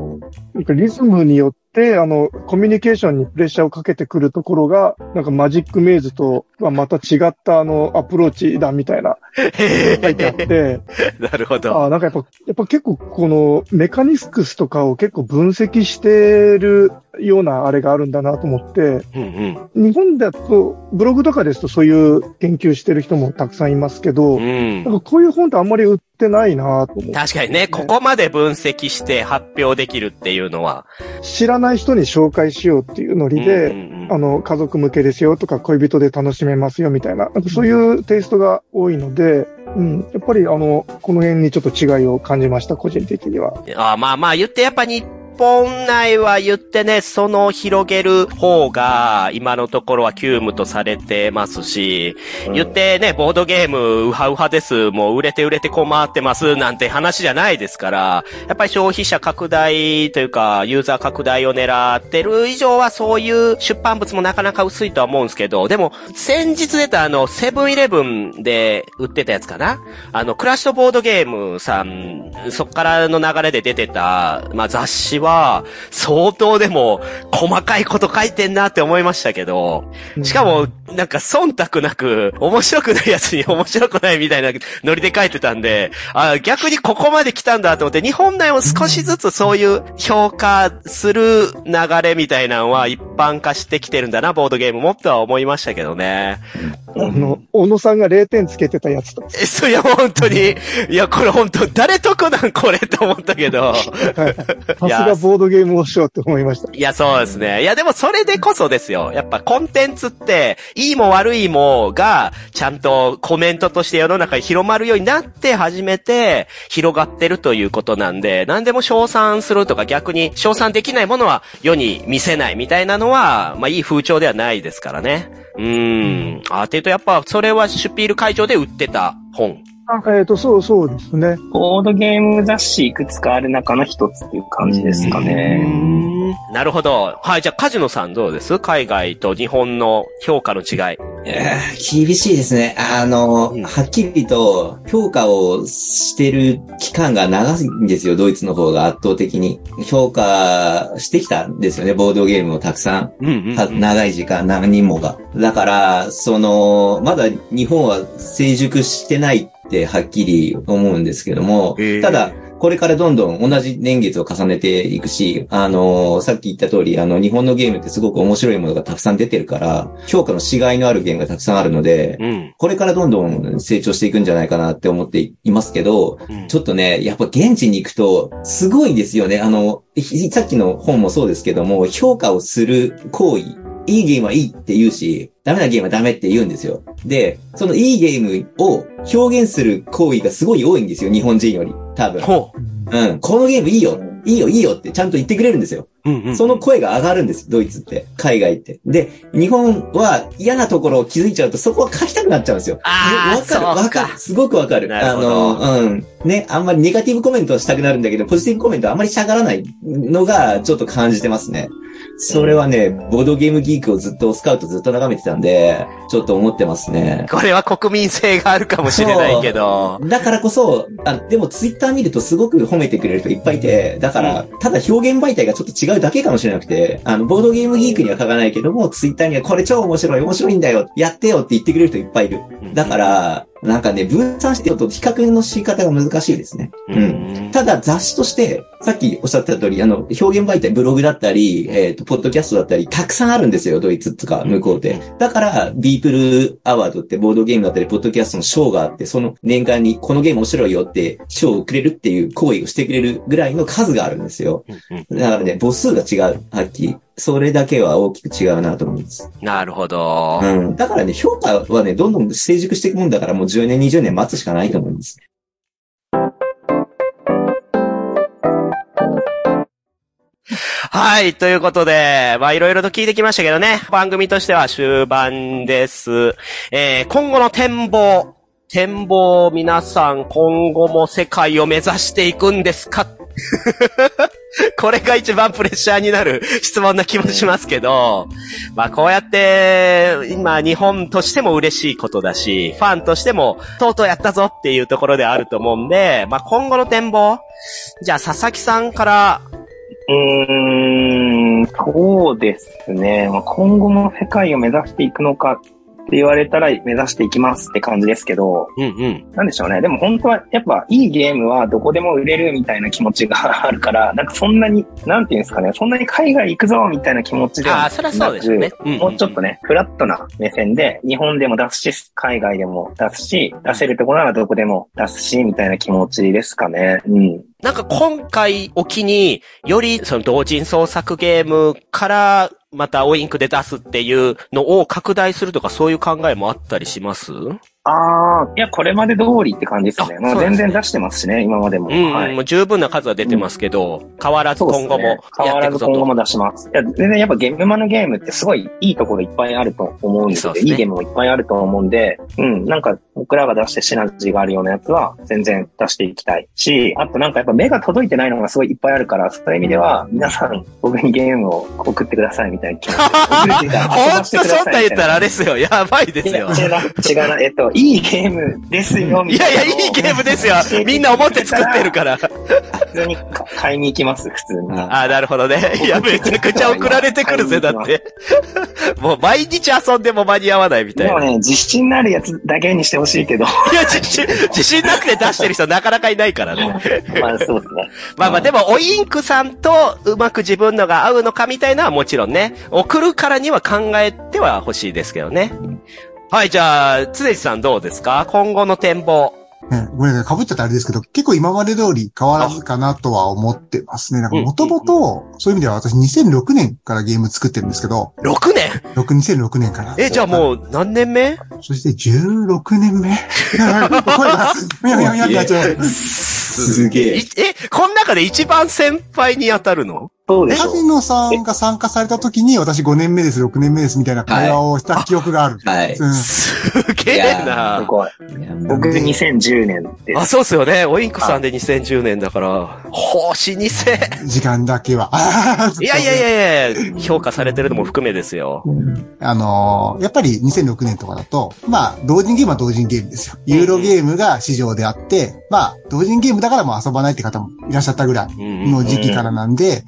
なんかリズムによって、あの、コミュニケーションにプレッシャーをかけてくるところが、なんかマジックメイズとはまた違ったあの、アプローチだみたいな、書いてあって、なるほど。あなんかやっぱ、やっぱ結構このメカニクスとかを結構分析してるようなあれがあるんだなと思って、うんうん。日本だと、ブログとかですとそういう研究してる人もたくさんいますけど、うんなんかこういう本ってあんまり売ってないなと思って、確かにね、ここまで分析して発表できるっていうのは。知らない人に紹介しようっていうノリで、うんうんうんあの、家族向けですよとか、恋人で楽しめますよみたいな、そういうテイストが多いので、うん、やっぱりあの、この辺にちょっと違いを感じました、個人的には。あまあまあ言ってやっぱ日本内は言ってね、その広げる方が今のところは急務とされてますし、言ってね、ボードゲームウハウハです、もう売れて売れて困ってますなんて話じゃないですから、やっぱり消費者拡大というか、ユーザー拡大を狙ってる以上はそういう出版物もなかなか薄いとは思うんですけど、でも先日出たあの、セブンイレブンで売ってたやつかな？あの、クラッシュボードゲームさん、そっからの流れで出てた、まあ雑誌は、相当でも、細かいこと書いてんなって思いましたけど、しかも、なんか忖度なく、面白くないやつに面白くないみたいなノリで書いてたんで、あ逆にここまで来たんだと思って、日本内も少しずつそういう評価する流れみたいなのは一般化してきてるんだな、ボードゲームもとは思いましたけどね。あの、小野さんが0点つけてたやつとか。え、そういや、本当に、いや、これ本当誰得なんこれって思ったけど。がボードゲームをしようって思いました。いや、そうですね。いや、でもそれでこそですよ。やっぱコンテンツって、いいも悪いもが、ちゃんとコメントとして世の中に広まるようになって初めて、広がってるということなんで、何でも称賛するとか逆に称賛できないものは世に見せないみたいなのは、まあいい風潮ではないですからね。うーん。あ、ていうとやっぱ、それはシュピール会場で売ってた本。あえっ、と、そうそうですね。ボードゲーム雑誌いくつかある中の一つっていう感じですかね。なるほど。はい、じゃあ、カジノさんどうです？海外と日本の評価の違い。えー厳しいですね。あの、うんはっきりと評価をしてる期間が長いんですよ、ドイツの方が圧倒的に。評価してきたんですよね、ボードゲームをたくさん。うんうん、た長い時間、何人もが。だから、その、まだ日本は成熟してないってはっきり思うんですけどもただ、これからどんどん同じ年月を重ねていくし、あのーさっき言った通り、あの、日本のゲームってすごく面白いものがたくさん出てるから、評価のしがいのあるゲームがたくさんあるので、うん。これからどんどん成長していくんじゃないかなって思っていますけど、うんちょっとね、やっぱ現地に行くと、すごいですよね。あの、ひさっきの本もそうですけども、評価をする行為、いいゲームはいいって言うし、ダメなゲームはダメって言うんですよ。で、そのいいゲームを表現する行為がすごい多いんですよ、日本人より。多分。ほうん。このゲームいいよ。いいよ、いいよってちゃんと言ってくれるんですよ。う。うんうん。その声が上がるんです、ドイツって。海外って。で、日本は嫌なところを気づいちゃうと、そこは書きたくなっちゃうんですよ。あーわかる、わかる。すごくわかる。あの、うん。ね、あんまりネガティブコメントをしたくなるんだけど、ポジティブコメントはあんまりしたがらないのが、ちょっと感じてますね。それはね、ボードゲームギークをずっと、スカウトずっと眺めてたんで、ちょっと思ってますね。これは国民性があるかもしれないけど。だからこそ、あでもツイッター見るとすごく褒めてくれる人いっぱいいて、だから、ただ表現媒体がちょっと違うだけかもしれなくて、あの、ボードゲームギークには書かないけども、ツイッターにはこれ超面白い、面白いんだよ、やってよって言ってくれる人いっぱいいる。だから、なんかね、分散してると比較の仕方が難しいですね。ううん。ん。ただ雑誌として、さっきおっしゃってた通り、あの、表現媒体、ブログだったり、えっ、と、ポッドキャストだったり、たくさんあるんですよ、ドイツとか向こうで。だから、ビープルアワードってボードゲームだったり、ポッドキャストの賞があって、その年間にこのゲーム面白いよって賞をくれるっていう行為をしてくれるぐらいの数があるんですよ。うんだからね、母数が違う、はっきり。それだけは大きく違うなと思います。なるほど。うん。だからね、評価はね、どんどん成熟していくもんだから、もう10年、20年待つしかないと思います。はい。ということで、まあいろいろと聞いてきましたけどね。番組としては終盤です。えー、今後の展望。展望、皆さん、今後も世界を目指していくんですか これが一番プレッシャーになる質問な気もしますけど、まあこうやって、今日本としても嬉しいことだし、ファンとしても、とうとうやったぞっていうところであると思うんで、まあ今後の展望、じゃあ佐々木さんからうーん、そうですね。今後も世界を目指していくのかって言われたら目指していきますって感じですけど、うんうん。なんでしょうね。でも本当はやっぱいいゲームはどこでも売れるみたいな気持ちが あるから、なんかそんなに、なんていうんですかね、そんなに海外行くぞみたいな気持ちではああ、そりゃそうでしょうね。んんんもうちょっと。ね、フラットな目線で、日本でも出すし、海外でも出すし、出せるところならどこでも出すし、みたいな気持ちですかね。うん。なんか今回おきに、よりその同人創作ゲームから、またオインクで出すっていうのを拡大するとかそういう考えもあったりします？ああ、いや、これまで通りって感じですね。あもう全然出してますしね、今までも。うん、はい。もう十分な数は出てますけど、変わらず今後も変わらやっていくぞと。ず今後も出します。いや、全然やっぱゲームマのゲームってすごいいいところいっぱいあると思うんですよ。ねいいゲームもいっぱいあると思うんで、うん、なんか僕らが出してシナジーがあるようなやつは全然出していきたいし、あとなんかやっぱ目が届いてないのがすごいいっぱいあるから、そういう意味では皆さん僕にゲームを送ってくださいみたいな気持ちで。ほんとそんなん言ったらあれですよ。やばいですよ。違うな、違うな。えっと、いいゲームですよ、みたいな。いやいや、いいゲームですよ。みんな思って作ってるから。普通に買いに行きます、普通に。あああ、なるほどね。いや、めちゃくちゃ送られてくるぜ、だって。もう毎日遊んでも間に合わないみたいな。もね、自信のあるやつだけにしてほしいけど。や、自信、自信なくて出してる人 なかなかいないからね。まあ、そうですね。まあまあ、でも、おインクさんとうまく自分のが合うのかみたいなのはもちろんね、送るからには考えては欲しいですけどね。はい、じゃあ、つねじさんどうですか？今後の展望。ね、ごめんなさい、被っちゃってあれですけど、結構今まで通り変わらずかなとは思ってますね。なんかもともと、そういう意味では私2006年からゲーム作ってるんですけど、6年？6 2006年から。え、じゃあもう何年目？そして16年目？声が、みやみやみやってなっちゃう。すげえい。え、この中で一番先輩に当たるの？そうでしょカジノさんが参加された時に、私5年目です、6年目です、みたいな会話をした記憶がある。はい。うんすげえなすごい。僕2010年であ、す。そうっすよね。オインクさんで2010年だから。ほう、老舗。時間だけは。いやいやいやいや、評価されてるのも含めですよ。あのーやっぱり2006年とかだと、まあ、同人ゲームは同人ゲームですよ。ユーロゲームが市場であって、まあ、同人ゲームだからもう遊ばないって方もいらっしゃったぐらいうんの時期からなんで、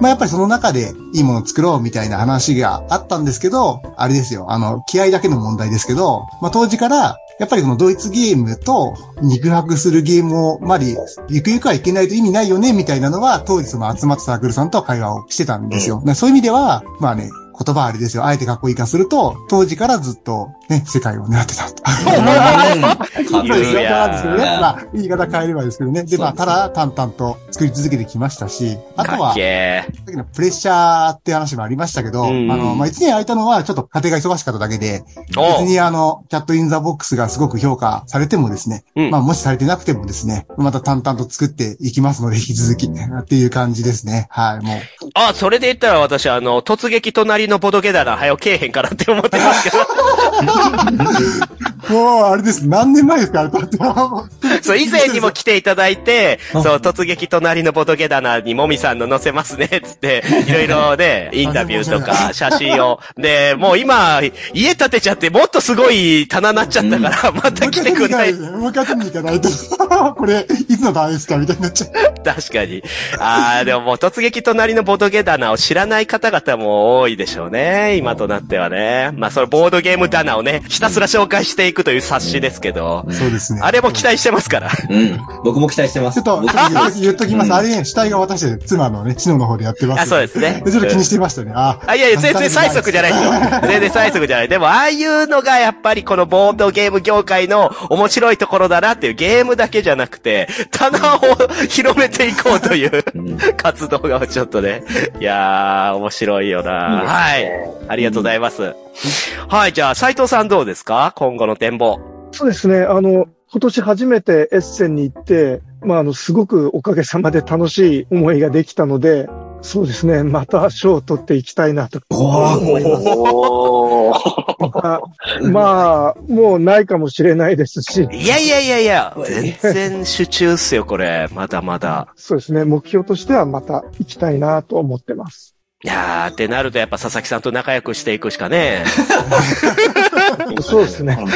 まあやっぱりその中でいいものを作ろうみたいな話があったんですけど、あれですよ、あの、気合だけの問題ですけど、まあ当時からやっぱりこのドイツゲームと肉薄するゲームをまでゆくゆくはいけないと意味ないよね、みたいなのは、当時その集まったサークルさんとは会話をしてたんですよ。でそういう意味では、まあね、言葉あれですよ。あえてかっこいいかすると、当時からずっとね、世界を狙ってたと。かっこそうですよ。いいやなんですけどね。まあ、言い方変えればですけどね。で、まあ、ただ淡々と作り続けてきましたし、あとはさっきのプレッシャーって話もありましたけど、あうんの、まあ、一年空いたのはちょっと家庭が忙しかっただけで、別にあの、キャットインザボックスがすごく評価されてもですね、うんまあもしされてなくてもですね、また淡々と作っていきますので、引き続き、っていう感じですね。はい、もう。あ、それで言ったら私、あの、突撃隣のボドゲだな、はよけえへんからって思ってますけど。もう、あれです。何年前ですかあれそう、以前にも来ていただいて、そう、突撃隣のボドゲ棚にもみさんの載せますね、つって、いろいろね、インタビューとか、写真を。で、もう今、家建てちゃって、もっとすごい棚なっちゃったから、また来てくんない。もう一回見に行かないと。これ、いつの段ですかみたいになっちゃう。確かに。ああ、でももう突撃隣のボドゲ棚を知らない方々も多いでしょうね。今となってはね。まあ、そのボードゲーム棚をね、ひたすら紹介していくという冊子ですけど、そうですね。あれも期待してますから。うん。僕も期待してます。ちょっと、僕ちょっと言っとき言っときます。うんあれね、死体が私で、妻のね、シノの方でやってます。あ、そうですね。でちょっと気にしてましたね。あ、あ、いやいや、全然催促じゃないですよ。全然催促じゃない。でも、ああいうのがやっぱりこのボードゲーム業界の面白いところだなっていうゲームだけじゃなくて、棚を広めていこうといううん活動がちょっとね。いやー、面白いよなはい。ありがとうございます。はい、じゃあ、斉藤さんどうですか？今後の展望。そうですね。あの、今年初めてエッセンに行って、まあ、あの、すごくおかげさまで楽しい思いができたので、そうですね。また賞を取っていきたいなと思います。おー。あまあ、もうないかもしれないですし、いやいやいやいや、全然集中っすよ、これ。まだまだ。そうですね。目標としてはまた行きたいなと思ってます。いやー、ってなるとやっぱ佐々木さんと仲良くしていくしかね。そうですね。本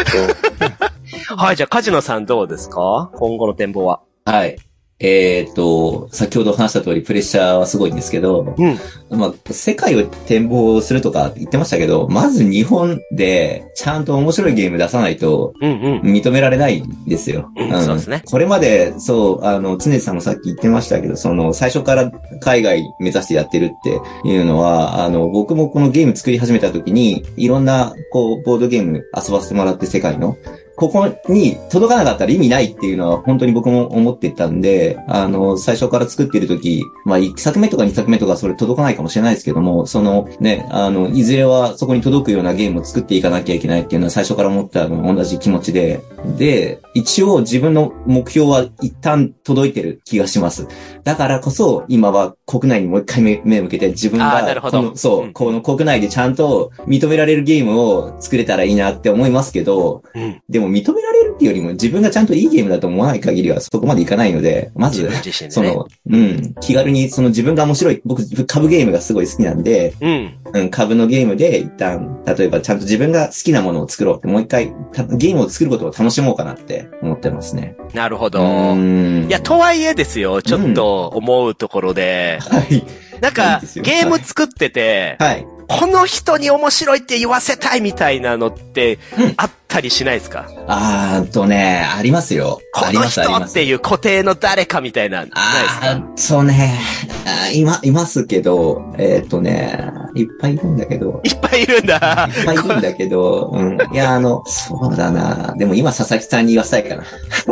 はい、じゃあ、カジノさんどうですか？今後の展望は。はい。えっ、と、先ほど話した通りプレッシャーはすごいんですけど、うん。まあ、世界を展望するとか言ってましたけど、まず日本でちゃんと面白いゲーム出さないとうんうん。認められないんですよ。うんそうですねこれまで、そう、あの、常さんもさっき言ってましたけど、その、最初から海外目指してやってるっていうのは、あの、僕もこのゲーム作り始めた時に、いろんな、こう、ボードゲーム遊ばせてもらって世界の、ここに届かなかったら意味ないっていうのは本当に僕も思ってたんで、あの、最初から作ってる時、まあ、1作目とか2作目とかそれ届かないかもしれないですけども、そのね、あの、いずれはそこに届くようなゲームを作っていかなきゃいけないっていうのは最初から思ったの同じ気持ちで、で、一応自分の目標は一旦届いてる気がします。だからこそ、今は国内にもう一回目目を向けて自分あーが、なるほどこのそう、うんこの国内でちゃんと認められるゲームを作れたらいいなって思いますけど、うん。でも認められるっていうよりも自分がちゃんといいゲームだと思わない限りはそこまでいかないので、まず。その、うん、気軽にその自分が面白い、僕株ゲームがすごい好きなんで、うん。うん、株のゲームで一旦、例えばちゃんと自分が好きなものを作ろうって、もう一回、たゲームを作ることを楽しもうかなって思ってますね。なるほど。うんいや、とはいえですよ、ちょっと思うところで、はい。いいなんかゲーム作ってて、はい。この人に面白いって言わせたいみたいなのってうん、あったりしないですか？あーっとね、ありますよ。この人。っていう固定の誰かみたいな、ないですか？あーそうね、あーいま、いますけど、えーっとね、いっぱいいるんだけど、いっぱいいるんだ。いっぱいいるんだけど、うん。いや、あの、そうだな。でも今、佐々木さんに言わせたいかな。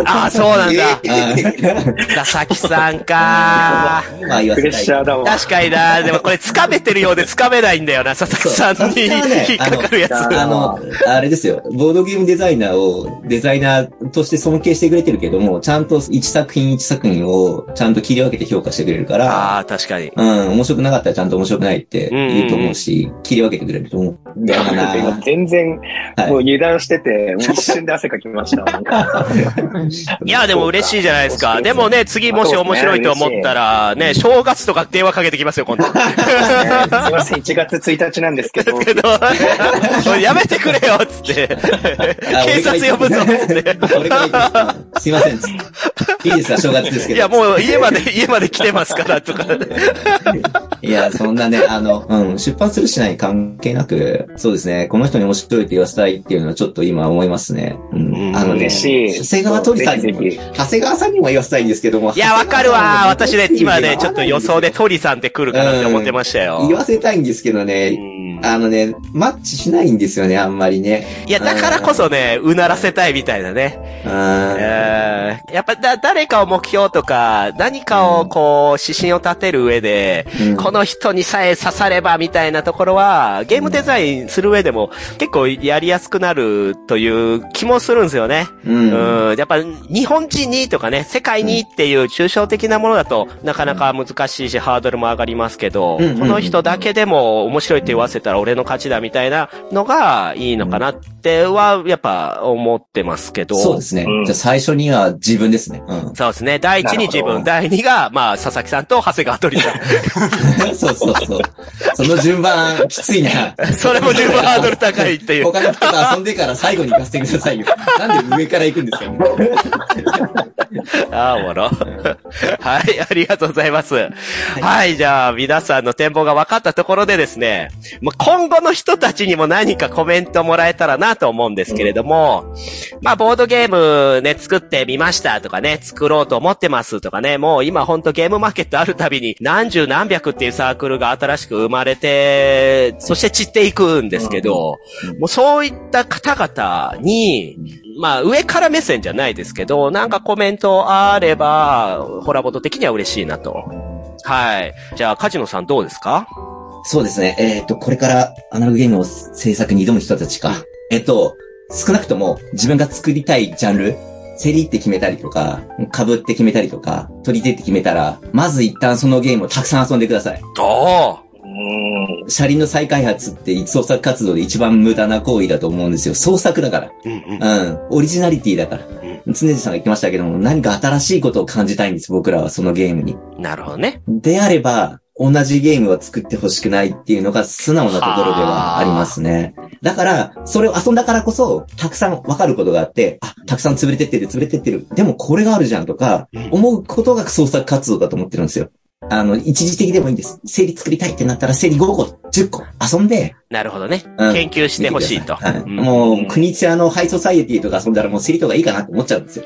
ああ、そうなんだ。佐々木さんか。まあ言わせたい。確かにな。でもこれ掴めてるようで掴めないんだよな、佐々木さんに引っかかるやつ。ああの、あれですよ。ボードゲームデザイナーをデザイナーとして尊敬してくれてるけども、ちゃんと一作品一作品をちゃんと切り分けて評価してくれるから、ああ、確かに。うん、面白くなかったらちゃんと面白くないって言うと思うし、切り分けてくれると思うんだよな。今全然、はいもう油断してて、もう一瞬で汗かきました。いや、でも嬉しいじゃないですか。でもね、次もし面白いと思ったら、ね、正月とか電話かけてきますよ、今度。すいません、1月1日なんですけど、けど、やめてくれよ、つって。あ警察呼ぶぞ、つって。すいません。いいですか、正月ですけど。いや、もう家まで、家まで来てますから、とか。いや、そんなね、あの、うん、出版するしない関係なく、そうですね、この人に面白いって言わせたたいっていうのはちょっと今思いますね。うん。うんあのね、嬉しい。長谷川鳥さんにも、長谷川さんにも言わせたいんですけども。いや、わかるわ。私ね、今ね、ちょっと予想でと鳥さんって来るかなって思ってましたよ。言わせたいんですけどうね、んあのね、マッチしないんですよね、あんまりね。いや、だからこそね、うならせたいみたいなね。うん。えーやっぱだ、誰かを目標とか、何かをこう、指針を立てる上で、うんこの人にさえ刺さればみたいなところは、ゲームデザインする上でも結構やりやすくなるという気もするんですよね。うん。うん、やっぱ日本人にとかね、世界にっていう抽象的なものだとなかなか難しいし、ハードルも上がりますけど、うんこの人だけでも面白いって言わせたら俺の勝ちだみたいなのがいいのかな。っては、やっぱ思ってますけど。そうですね。うんじゃあ最初には自分ですね。うん。そうですね。第一に自分、第二が、まあ、佐々木さんと長谷川鳥さ そうそうそう。その順番、きついな。ん。それも十分ハードル高いっていう。他の人と遊んでから最後に行かせてくださいよ。なんで上から行くんですか、ああ、おもろ。はい、ありがとうございます。はい、じゃあ、皆さんの展望が分かったところでですね、もう今後の人たちにも何かコメントもらえたらなと思うんですけれども、まあ、ボードゲームね、作ってみましたとかね、作ろうと思ってますとかね、もう今ほんとゲームマーケットあるたびに何十何百っていうサークルが新しく生まれて、そして散っていくんですけど、もうそういった方々に、まあ上から目線じゃないですけど、なんかコメントあれば、ホラボト的には嬉しいなと。はい。じゃあ、カジノさんどうですか？そうですね。えっ、と、これからアナログゲームを制作に挑む人たちか。えっと、少なくとも自分が作りたいジャンル、セリって決めたりとか、株って決めたりとか、取り手って決めたら、まず一旦そのゲームをたくさん遊んでください。おーうん。車輪の再開発って創作活動で一番無駄な行為だと思うんですよ。創作だから。うんうん。うん。オリジナリティだから。常々さんが言ってましたけども、何か新しいことを感じたいんです、僕らはそのゲームに。なるほどね。であれば、同じゲームを作ってほしくないっていうのが素直なところではありますね。だから、それを遊んだからこそ、たくさん分かることがあって、あ、たくさん潰れてってる、潰れてってる。でもこれがあるじゃんとかうん、思うことが創作活動だと思ってるんですよ。あの、一時的でもいいんです。整理作りたいってなったら、整理5個、10個遊んで、なるほどね。うん研究してほしいと。はいうんもう、国津屋のハイソサイエティとか遊んだらもう整理とかいいかなって思っちゃうんですよ。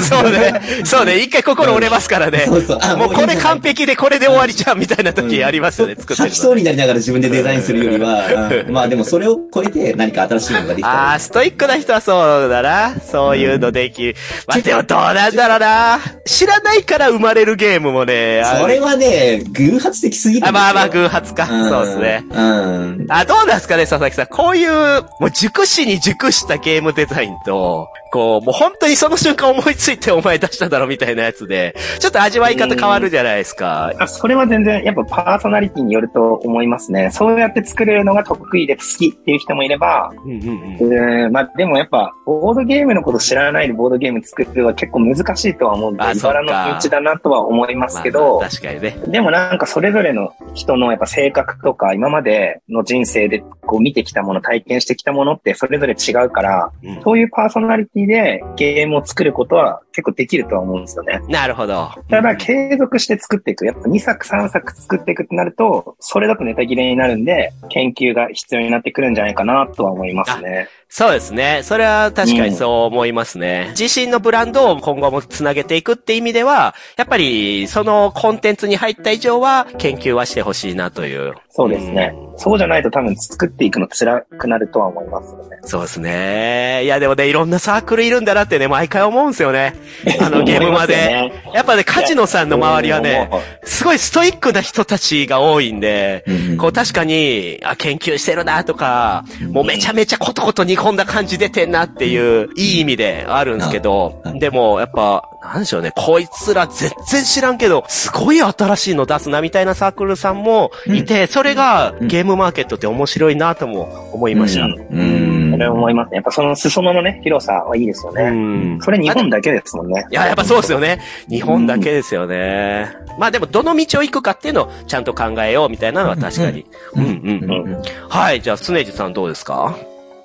そうね。そうね。一回心折れますからね。そうそう。あもうこれ完璧璧でこれで終わりじゃんみたいな時ありますよね。作ってる吐きそうになりながら自分でデザインするよりは、うんまあでもそれを超えて何か新しいものができたら。ああ、ストイックな人はそうだな。そういうのできる。まあ、でもどうなんだろうな。知らないから生まれるゲームもね。あそれはね、偶発的すぎる。あまあまあ、偶発か。んそうですね。。うん。あ、どうなんですかね、佐々木さん。こういう、もう熟しに熟したゲームデザインと、こう、もう本当にその瞬間思いついてお前出しただろみたいなやつで、ちょっと味わい方変わるじゃないですか。あそれは全然、やっぱパーソナリティによると思いますね。そうやって作れるのが得意で好きっていう人もいれば、うんうんうん。うん、まあでもやっぱ、ボードゲームのこと知らないでボードゲーム作るのは結構難しいとは思うんで、あそっか茨の道だなとは思いますけど、まあまあ確かにね。でもなんかそれぞれの人のやっぱ性格とか今までの人生でこう見てきたもの、体験してきたものってそれぞれ違うから、うんそういうパーソナリティでゲームを作ることは結構できるとは思うんですよね。なるほど。ただ継続して作っていく。やっぱ2作3作作っていくってなると、それだとネタ切れになるんで、研究が必要になってくるんじゃないかなとは思いますね。そうですね。それは確かにそう思いますね。自身のブランドを今後もつなげていくって意味では、やっぱりそのコンテンツに入った以上は研究はしてほしいなという。そうですね。そうじゃないと多分作っていくの辛くなるとは思いますよね。そうですね。いやでもね、いろんなサークルいるんだなってね、毎回思うんですよね。あのゲームまで。ねやっぱね、カジノさんの周りはね、もすごいストイックな人たちが多いんで、うんこう確かに、あ、研究してるなとか、もうめちゃめちゃコトコト煮込んだ感じ出てんなっていう、いい意味であるんですけどでもやっぱ、なんでしょうね、こいつら全然知らんけど、すごい新しいの出すなみたいなサークルさんもいて、それがゲームマーケットって面白いなとも思いました。うんうん。それ思いますね。やっぱその裾野のね、広さはいいですようね。ん。それ日本だけですもんね。いや、やっぱそうですよね。日本だけですよね。まあでも、どの道を行くかっていうのをちゃんと考えようみたいなのは確かに。うんうん。うんはい。じゃあ、スネージさんどうですか？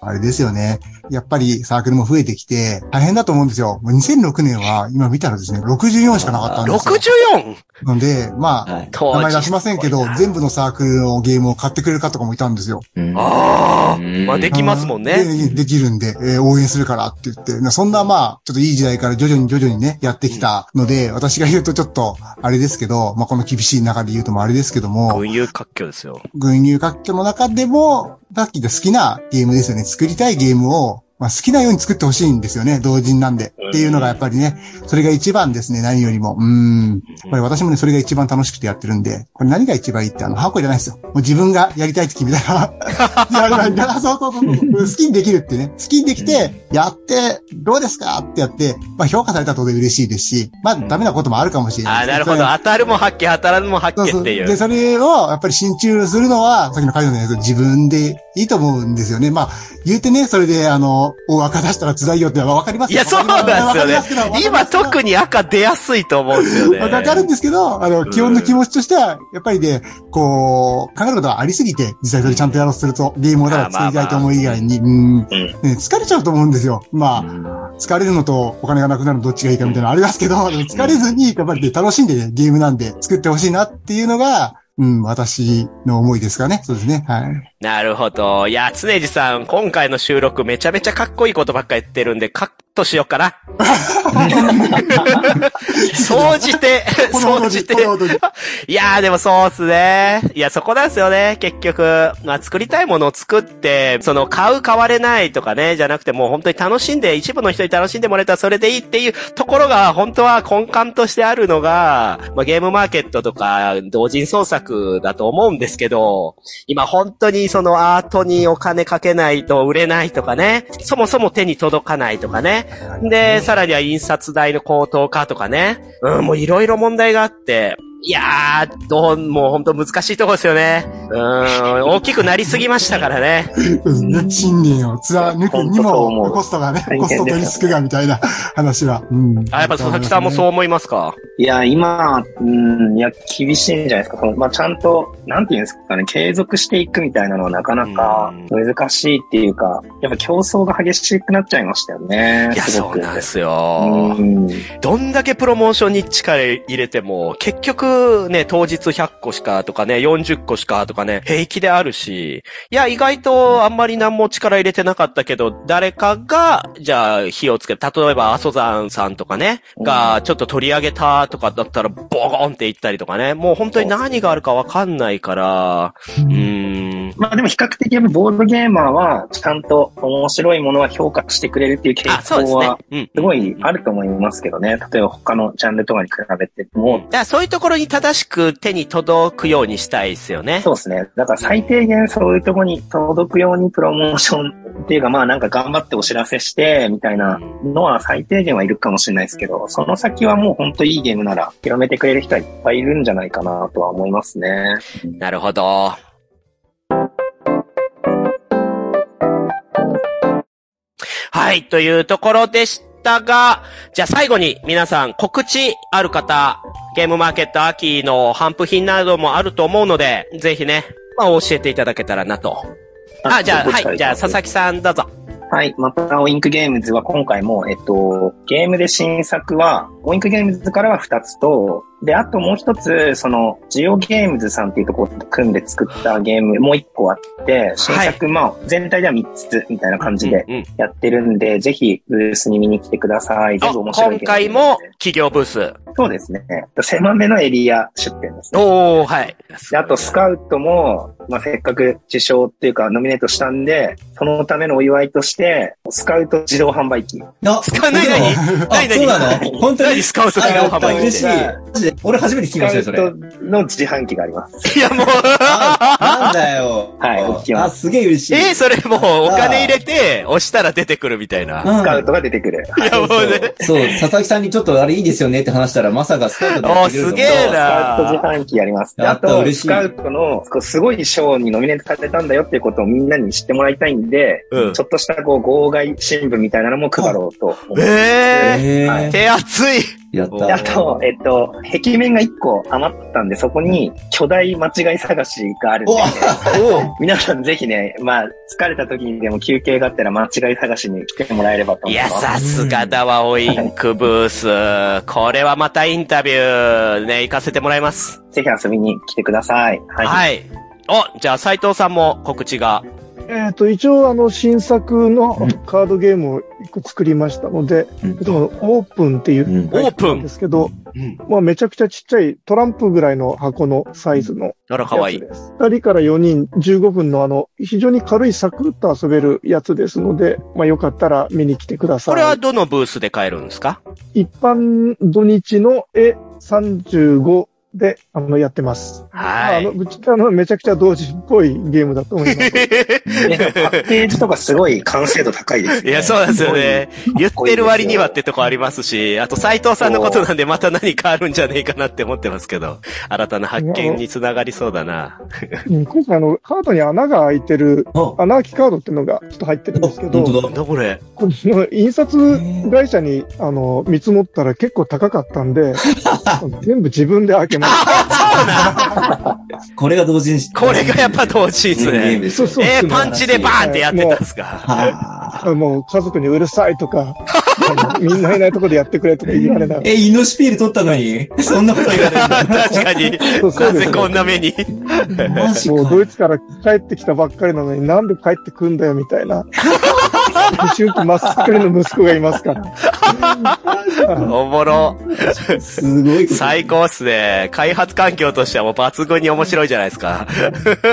あれですよね。やっぱりサークルも増えてきて、大変だと思うんですよ。もう2006年は、今見たらですね、64しかなかったんですよ。64! ので、まあ、はい。名前出しませんけど全部のサークルのゲームを買ってくれる方とかもいたんですよ。うんああ、うんまあできますもんね。でできるんで、えー応援するからって言って、なそんなまあ、ちょっといい時代から徐々に徐々にね、やってきたので、私が言うとちょっと、あれですけど、まあこの厳しい中で言うともあれですけども、群雄割拠ですよ。群雄割拠の中でも、さっき言った好きなゲームですよね。作りたいゲームを、まあ好きなように作ってほしいんですよね。同人なんで。っていうのがやっぱりね、それが一番ですね、何よりも。うーん。これ私もね、それが一番楽しくてやってるんで、これ何が一番いいって、あの、箱じゃないですよ。もう自分がやりたいって決めたら、やればいいんだ。そうそうそう。好きにできるってね。好きにできて、やって、どうですかってやって、まあ評価されたとで嬉しいですし、まあダメなこともあるかもしれないああ、なるほど。当たるも発見、当たらぬも発見っていう。それを、やっぱり新中するのは、さっきのカイドのやつ、自分でいいと思うんですよね。まあ、言うてね、それで、あの、大赤出したら辛いよってのはわかりますいや、そうなんですよね。今特に。に赤出やすいと思うんですよね。わかるんですけど、あの、基本の気持ちとしては、やっぱりね、こう、考えることがありすぎて、実際それちゃんとやろうとすると、ゲームをただ作りたいと思う以外に、うん、ね、疲れちゃうと思うんですよ。まあ、疲れるのとお金がなくなるのどっちがいいかみたいなのありますけど、疲れずに、やっぱりね楽しんでね、ゲームなんで作ってほしいなっていうのが、うん、私の思いですかね。そうですね。はい。なるほど。いや、常地さん、今回の収録めちゃめちゃかっこいいことばっかり言ってるんで、カットしようかな。総じて、総じていやーでもそうっすね。いや、そこなんですよね。結局、まあ作りたいものを作って、その買う買われないとかね、じゃなくてもう本当に楽しんで、一部の人に楽しんでもらえたらそれでいいっていうところが、本当は根幹としてあるのが、まあゲームマーケットとか、同人創作だと思うんですけど、今本当にそのアートにお金かけないと売れないとかね、そもそも手に届かないとかね、で、さらには印刷代の高騰化とかね。うん、もういろいろ問題があって。いやー、どう、もう本当難しいところですよね。うん、大きくなりすぎましたからね。ね。信念を貫くにも、うコストがね、コストとリスクがみたいな話は。うん。あ、やっぱ佐々木さんもそう思いますか？いや、今、うん、いや、厳しいんじゃないですか。そのまあ、ちゃんと、なんていうんですかね、継続していくみたいなのはなかなか難しいっていうか、やっぱ競争が激しくなっちゃいましたよね。いや、そうなんですよ。うん。どんだけプロモーションに力入れても、結局ね、当日100個しかとかね、40個しかとかね、平気であるし、いや、意外とあんまり何も力入れてなかったけど、誰かが、じゃあ火をつけて、例えば阿蘇山さんとかね、がちょっと取り上げたとかだったら、ボコンって言ったりとかね、もう本当に何があるかわかんないから、うーん。まあでも比較的やっぱボードゲーマーは、ちゃんと面白いものは評価してくれるっていう傾向は、。うん。すごいあると思いますけどね。例えば他のジャンルとかに比べても、そういうところに正しく手に届くようにしたいですよね。そうですね。だから最低限そういうところに届くようにプロモーションっていうかまあなんか頑張ってお知らせしてみたいなのは最低限はいるかもしれないですけど、その先はもう本当いいゲームなら広めてくれる人はいっぱいいるんじゃないかなとは思いますね。なるほど。はい、というところでしたが、じゃあ最後に皆さん告知ある方、ゲームマーケット秋の頒布品などもあると思うので、ぜひね、まあ教えていただけたらなと。あ、じゃあ、はい、じゃあ佐々木さんどうぞ。はい。また、オインクゲームズは今回も、えっと、ゲームで新作は、オインクゲームズからは2つと、で、あともう一つ、その、ジオゲームズさんっていうところと組んで作ったゲーム、もう一個あって、新作、まあ、全体では3つみたいな感じでうんうんやってるんで、ぜひ、ブースに見に来てください。全部面白い今回も企業ブース。そうですね。狭めのエリア出店ですね。おー、はい。であと、スカウトも、まあ、せっかく受賞っていうか、ノミネートしたんで、そのためのお祝いとして、スカウト自動販売機。あ、使わないのにあ、何そうな何の本当に？何？スカウト自動販売機あ嬉しい。俺初めて聞きましたよ、それ。の自販機があります。いや、もう、あ、なんだよ。はいあ起きますあ、すげえ嬉しい。えー、それもうお金入れて、押したら出てくるみたいな。うんスカウトが出てくる。いや、もうね。そう、佐々木さんにちょっとあれいいですよねって話したら、まさかスカウトおーすげえなスカウト自販機やります。でやったあと、嬉しいスカウトのすごい賞にノミネートされたんだよっていうことをみんなに知ってもらいたいんで、うんちょっとしたこう号外新聞みたいなのも配ろうと思います。ええはいー、手厚い。やったであと、えっと、壁面が1個余ったんで、そこに巨大間違い探しがあるんで、お皆さんぜひね、まあ、疲れた時にでも休憩があったら間違い探しに来てもらえればと思いや、います。さすがだわ、オインクブース。これはまたインタビュー、ね、行かせてもらいます。ぜひ遊びに来てください。はい。はい。お、じゃあ斉藤さんも告知が。えっ、と、一応、あの、新作のカードゲームを一個作りましたので、うんでもオープンっていううんオープンんですけど、うん。まあ、めちゃくちゃちっちゃいトランプぐらいの箱のサイズのあら、かわいい。やつです。2人から4人15分のあの、非常に軽いサクッと遊べるやつですので、まあ、よかったら見に来てください。これはどのブースで買えるんですか？一般土日の絵35で、あの、やってます。はいあの、ぶっちあの、めちゃくちゃ同時っぽいゲームだと思います。ねパッケージとかすごい完成度高いですね。いや、そうなんですよね。言ってる割にはってとこありますし、あと斉藤さんのことなんでまた何かあるんじゃねえかなって思ってますけど、新たな発見につながりそうだな。うん今回あの、カードに穴が開いてる、あ、穴開きカードっていうのがちょっと入ってるんですけど、本当だ。なんだこれ。この印刷会社に、あの、見積もったら結構高かったんで、全部自分で開けまし これが同時に。これがやっぱ同時ですね。ですよそうそうえー、パンチでバーンってやってたんですか？もう家族にうるさいとか、みんないないところでやってくれとか言われながら。え、イノシピール取ったのに？そんなこと言われるんだ。確かに。そうそうですなぜこんな目に？もうドイツから帰ってきたばっかりなのになんで帰ってくんだよみたいな。思春期真っ盛りの息子がいますから。おもろ。すごい。最高っすね。開発環境としてはもう抜群に面白いじゃないですか。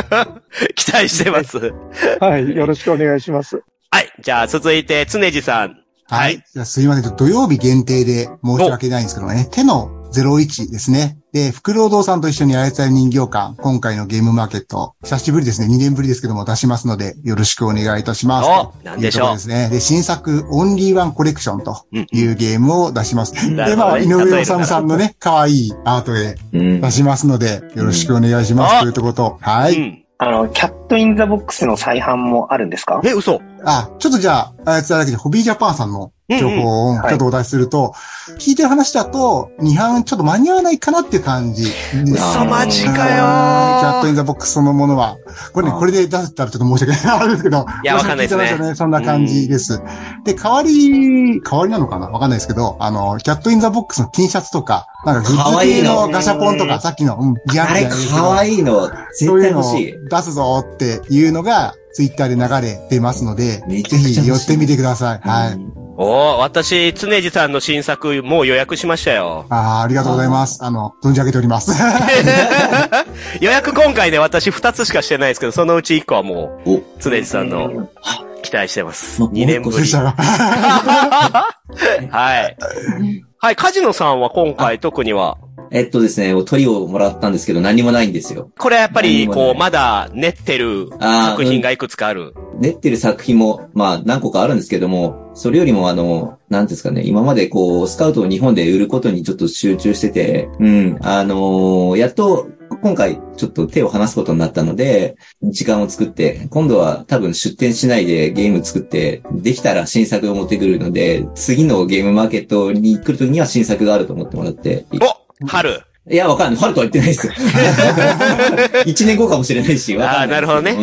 期待してます。はい。よろしくお願いします。はい。じゃあ続いて、常地さん。はい。じゃあすいません。土曜日限定で申し訳ないんですけどね。手の01ですね。で、福労堂さんと一緒に操り人形館、今回のゲームマーケット、久しぶりですね。2年ぶりですけども出しますので、よろしくお願いいたします。おなんでしょうというところですね。で、新作、オンリーワンコレクションとうんいうゲームを出します。で、なるほどねまあ、井上治さんのね、可愛いアートでうん出しますので、よろしくお願いします。うんというところと、はい。うん。あの、キャットインザボックスの再販もあるんですか？え、嘘。あ、ちょっとじゃあ、操りだけで、ホビージャパンさんの情報をんちょっとお出しすると、聞いてる話だと、2版ちょっと間に合わないかなっていう感じです。嘘マジかよキャットインザボックスそのものは。これね、これで出せたらちょっと申し訳ない。ですけど。いやわかんないですね聞てましたそんな感じです。で、代わり、代わりなのかな？わかんないですけど、あの、キャットインザボックスの T シャツとか、なんかグッズ系のガシャポンとか、さっきの、うん、自販機あれ、かわいいの。絶そういうのを対欲しい。出すぞっていうのが、ツイッターで流れてますので、ぜひ寄ってみてください。はい。うんおー私、常地さんの新作、もう予約しましたよ。ああ、ありがとうございます。あの、存じ上げております。予約今回ね、私2つしかしてないですけど、そのうち1個はもお、う、常地さんの期待してます。ま2年ぶりそし。たら、はい。はい、カジノさんは今回特には、えっとですね、鳥をもらったんですけど何もないんですよ。これやっぱり、こう、まだ練ってる作品がいくつかある？練ってる作品も、まあ何個かあるんですけども、それよりもあの、なんですかね、今までこう、スカウトを日本で売ることにちょっと集中してて、うん、あのーやっと、今回ちょっと手を離すことになったので、時間を作って、今度は多分出展しないでゲーム作って、できたら新作を持ってくるので、次のゲームマーケットに来るときには新作があると思ってもらって。お春。いや、わかんない。春とは言ってないですよ。一年後かもしれないし。あーなるほどね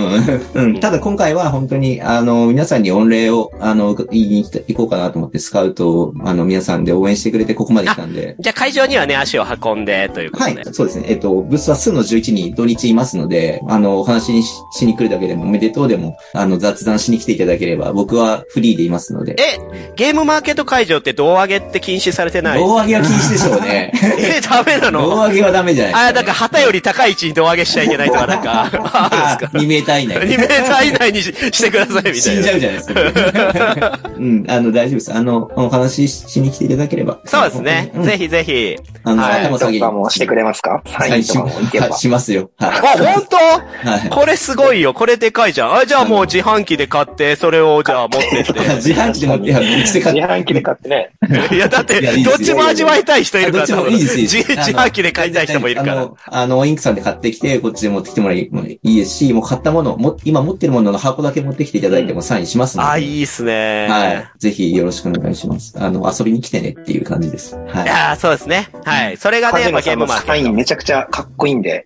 うん。うん。ただ今回は本当に、あの、皆さんに御礼を、あの、言いに行こうかなと思って、スカウトを、あの、皆さんで応援してくれて、ここまで来たんで。じゃあ会場にはね、足を運んで、ということで。はい。そうですね。えっと、ブースは数の11に土日いますので、あの、お話にししに来るだけでも、おめでとうでも、あの、雑談しに来ていただければ、僕はフリーでいますので。え、ゲームマーケット会場って胴上げって禁止されてない？胴上げは禁止でしょうね。え、ダメな 胴の上げはダメじゃないですか、あ、だから旗より高い位置に胴上げしちゃいけないとか、なんか、あるんですか？2メーター以内。2メーター以内にししてください、みたいな。死んじゃうじゃないですか。うん、あの、大丈夫です。あの、お話ししに来ていただければ。そうですね。うんぜひぜひ。あの、はい頭下げもしてくれますか？サインとかもいけばはい。しますよ。あ、は本当？い。はい。これすごいよ。これでかいじゃん。あ、じゃあもう自販機で買って、それをじゃあ持ってって。自販機で持って、いや、自販機で買ってね。いや、だって、どっちも味わいたい人いるから、どっちもいいですいいです自自販機で買いたい人もいるから。あの、あの、インクさんで買ってきて、こっちで持ってきてもらいもいいですし、もう買ったもの、も、今持ってるものの箱だけ持ってきていただいてもサインしますので。あ、いいっすね。はい。ぜひよろしくお願いします。あの、遊びに来てねっていう感じです。はいい。やーそうですね。はい。それがね、やっぱゲームマーサインめちゃくちゃかっこいいんで、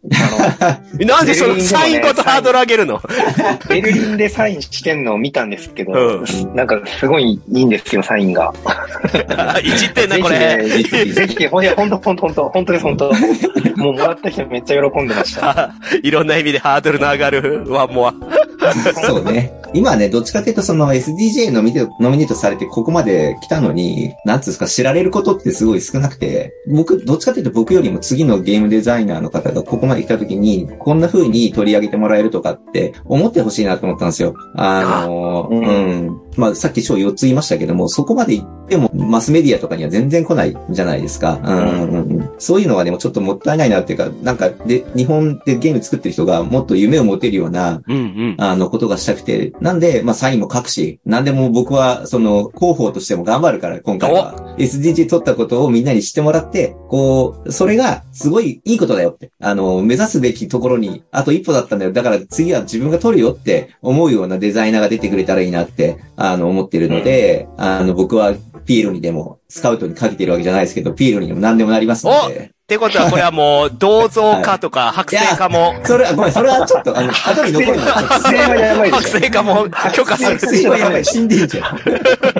あ なんでそのサインごとハードル上げるの？の、ベルリンでサインしてんのを見たんですけど、うなんかすごいいいんですよ、サインが。いじってんな、これ。ね、ぜひ、ぜひ、ほんと、ほんと、ほんと、ほんと、ほんとです、ほんと。もうもらった人めっちゃ喜んでました。いろんな意味でハードルの上がるワンモア。そうね。今ね、どっちかというとその SDJ ノミネートノミネートされてここまで来たのに、なんつうんですか、知られることってすごい少なくて、僕、どっちかというと僕よりも次のゲームデザイナーの方がここまで来た時に、こんな風に取り上げてもらえるとかって思ってほしいなと思ったんですよ。あの、ううんん。まあ、さっき賞4つ言いましたけども、そこまで言ってもマスメディアとかには全然来ないじゃないですか。うんうんうん、そういうのはでもちょっともったいないなっていうか、なんかで、日本でゲーム作ってる人がもっと夢を持てるような、うんうん。あの、ことがしたくて、なんで、まあ、サインも書くし、なんでも僕は、その、広報としても頑張るから、今回は。SDG 取ったことをみんなに知ってもらって、こう、それが、すごいいいことだよって。あの、目指すべきところに、あと一歩だったんだよ。だから次は自分が取るよって思うようなデザイナーが出てくれたらいいなって、あの、思ってるので、あの、僕は、ピーロにでも、スカウトにかけてるわけじゃないですけど、ピーロにでも何でもなりますので。ってことは、これはもう、銅像化とか、剥製化も、それは、ごめん、それはちょっと、あの、後に残るの。それはやばい。製化も許可する。それはやばい、死んでんじゃん。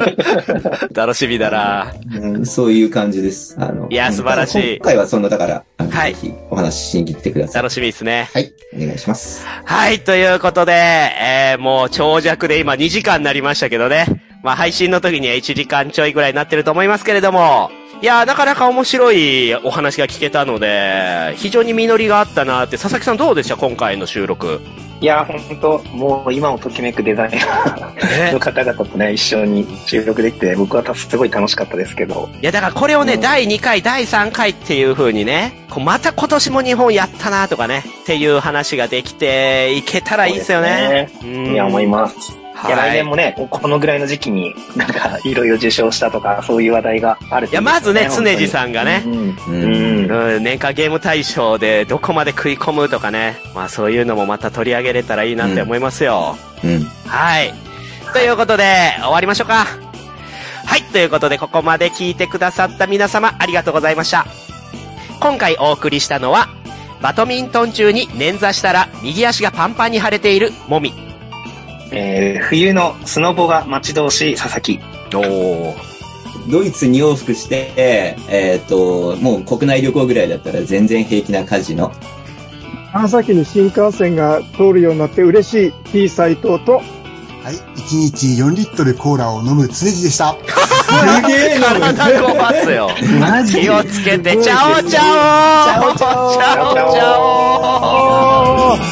楽しみだなうんそういう感じです。あのいや素晴らしい今回はそんな、だから、はいぜひお話ししに来てください。楽しみですね。はい、お願いします。はい、ということで、えー、もう長尺で今2時間になりましたけどね。まあ配信の時には1時間ちょいぐらいになってると思いますけれども、いやー、なかなか面白いお話が聞けたので、非常に実りがあったなって、佐々木さんどうでした？今回の収録。いや、ほんと、もう今をときめくデザイナーの方々とね、一緒に収録できて、僕はたすごい楽しかったですけど。いや、だからこれをね、うん第2回、第3回っていう風にね、こうまた今年も日本やったなとかね、っていう話ができていけたらいいですよね。うんいや、思います。いや、はい。来年もね、このぐらいの時期に、なんか、いろいろ受賞したとか、そういう話題があるといや、まずね、常地んさんがね、うん。ううん。うん、年間ゲーム大賞でどこまで食い込むとかね。まあそういうのもまた取り上げれたらいいなって思いますよ。うん。はい。ということで、終わりましょうか。はい。ということで、ここまで聞いてくださった皆様、ありがとうございました。今回お送りしたのは、バドミントン中に捻挫したら右足がパンパンに腫れているもみ。えー、冬のスノボが待ち遠しい佐々木。おー。ドイツ2往復して、えっ、と、もう国内旅行ぐらいだったら全然平気なカジノ。長崎に新幹線が通るようになって嬉しい T 斎藤と、はい。1日4リットルコーラを飲む常地でした。すげえ体壊すよ。マ気をつけて、チャオチャオチャオチャオチャオ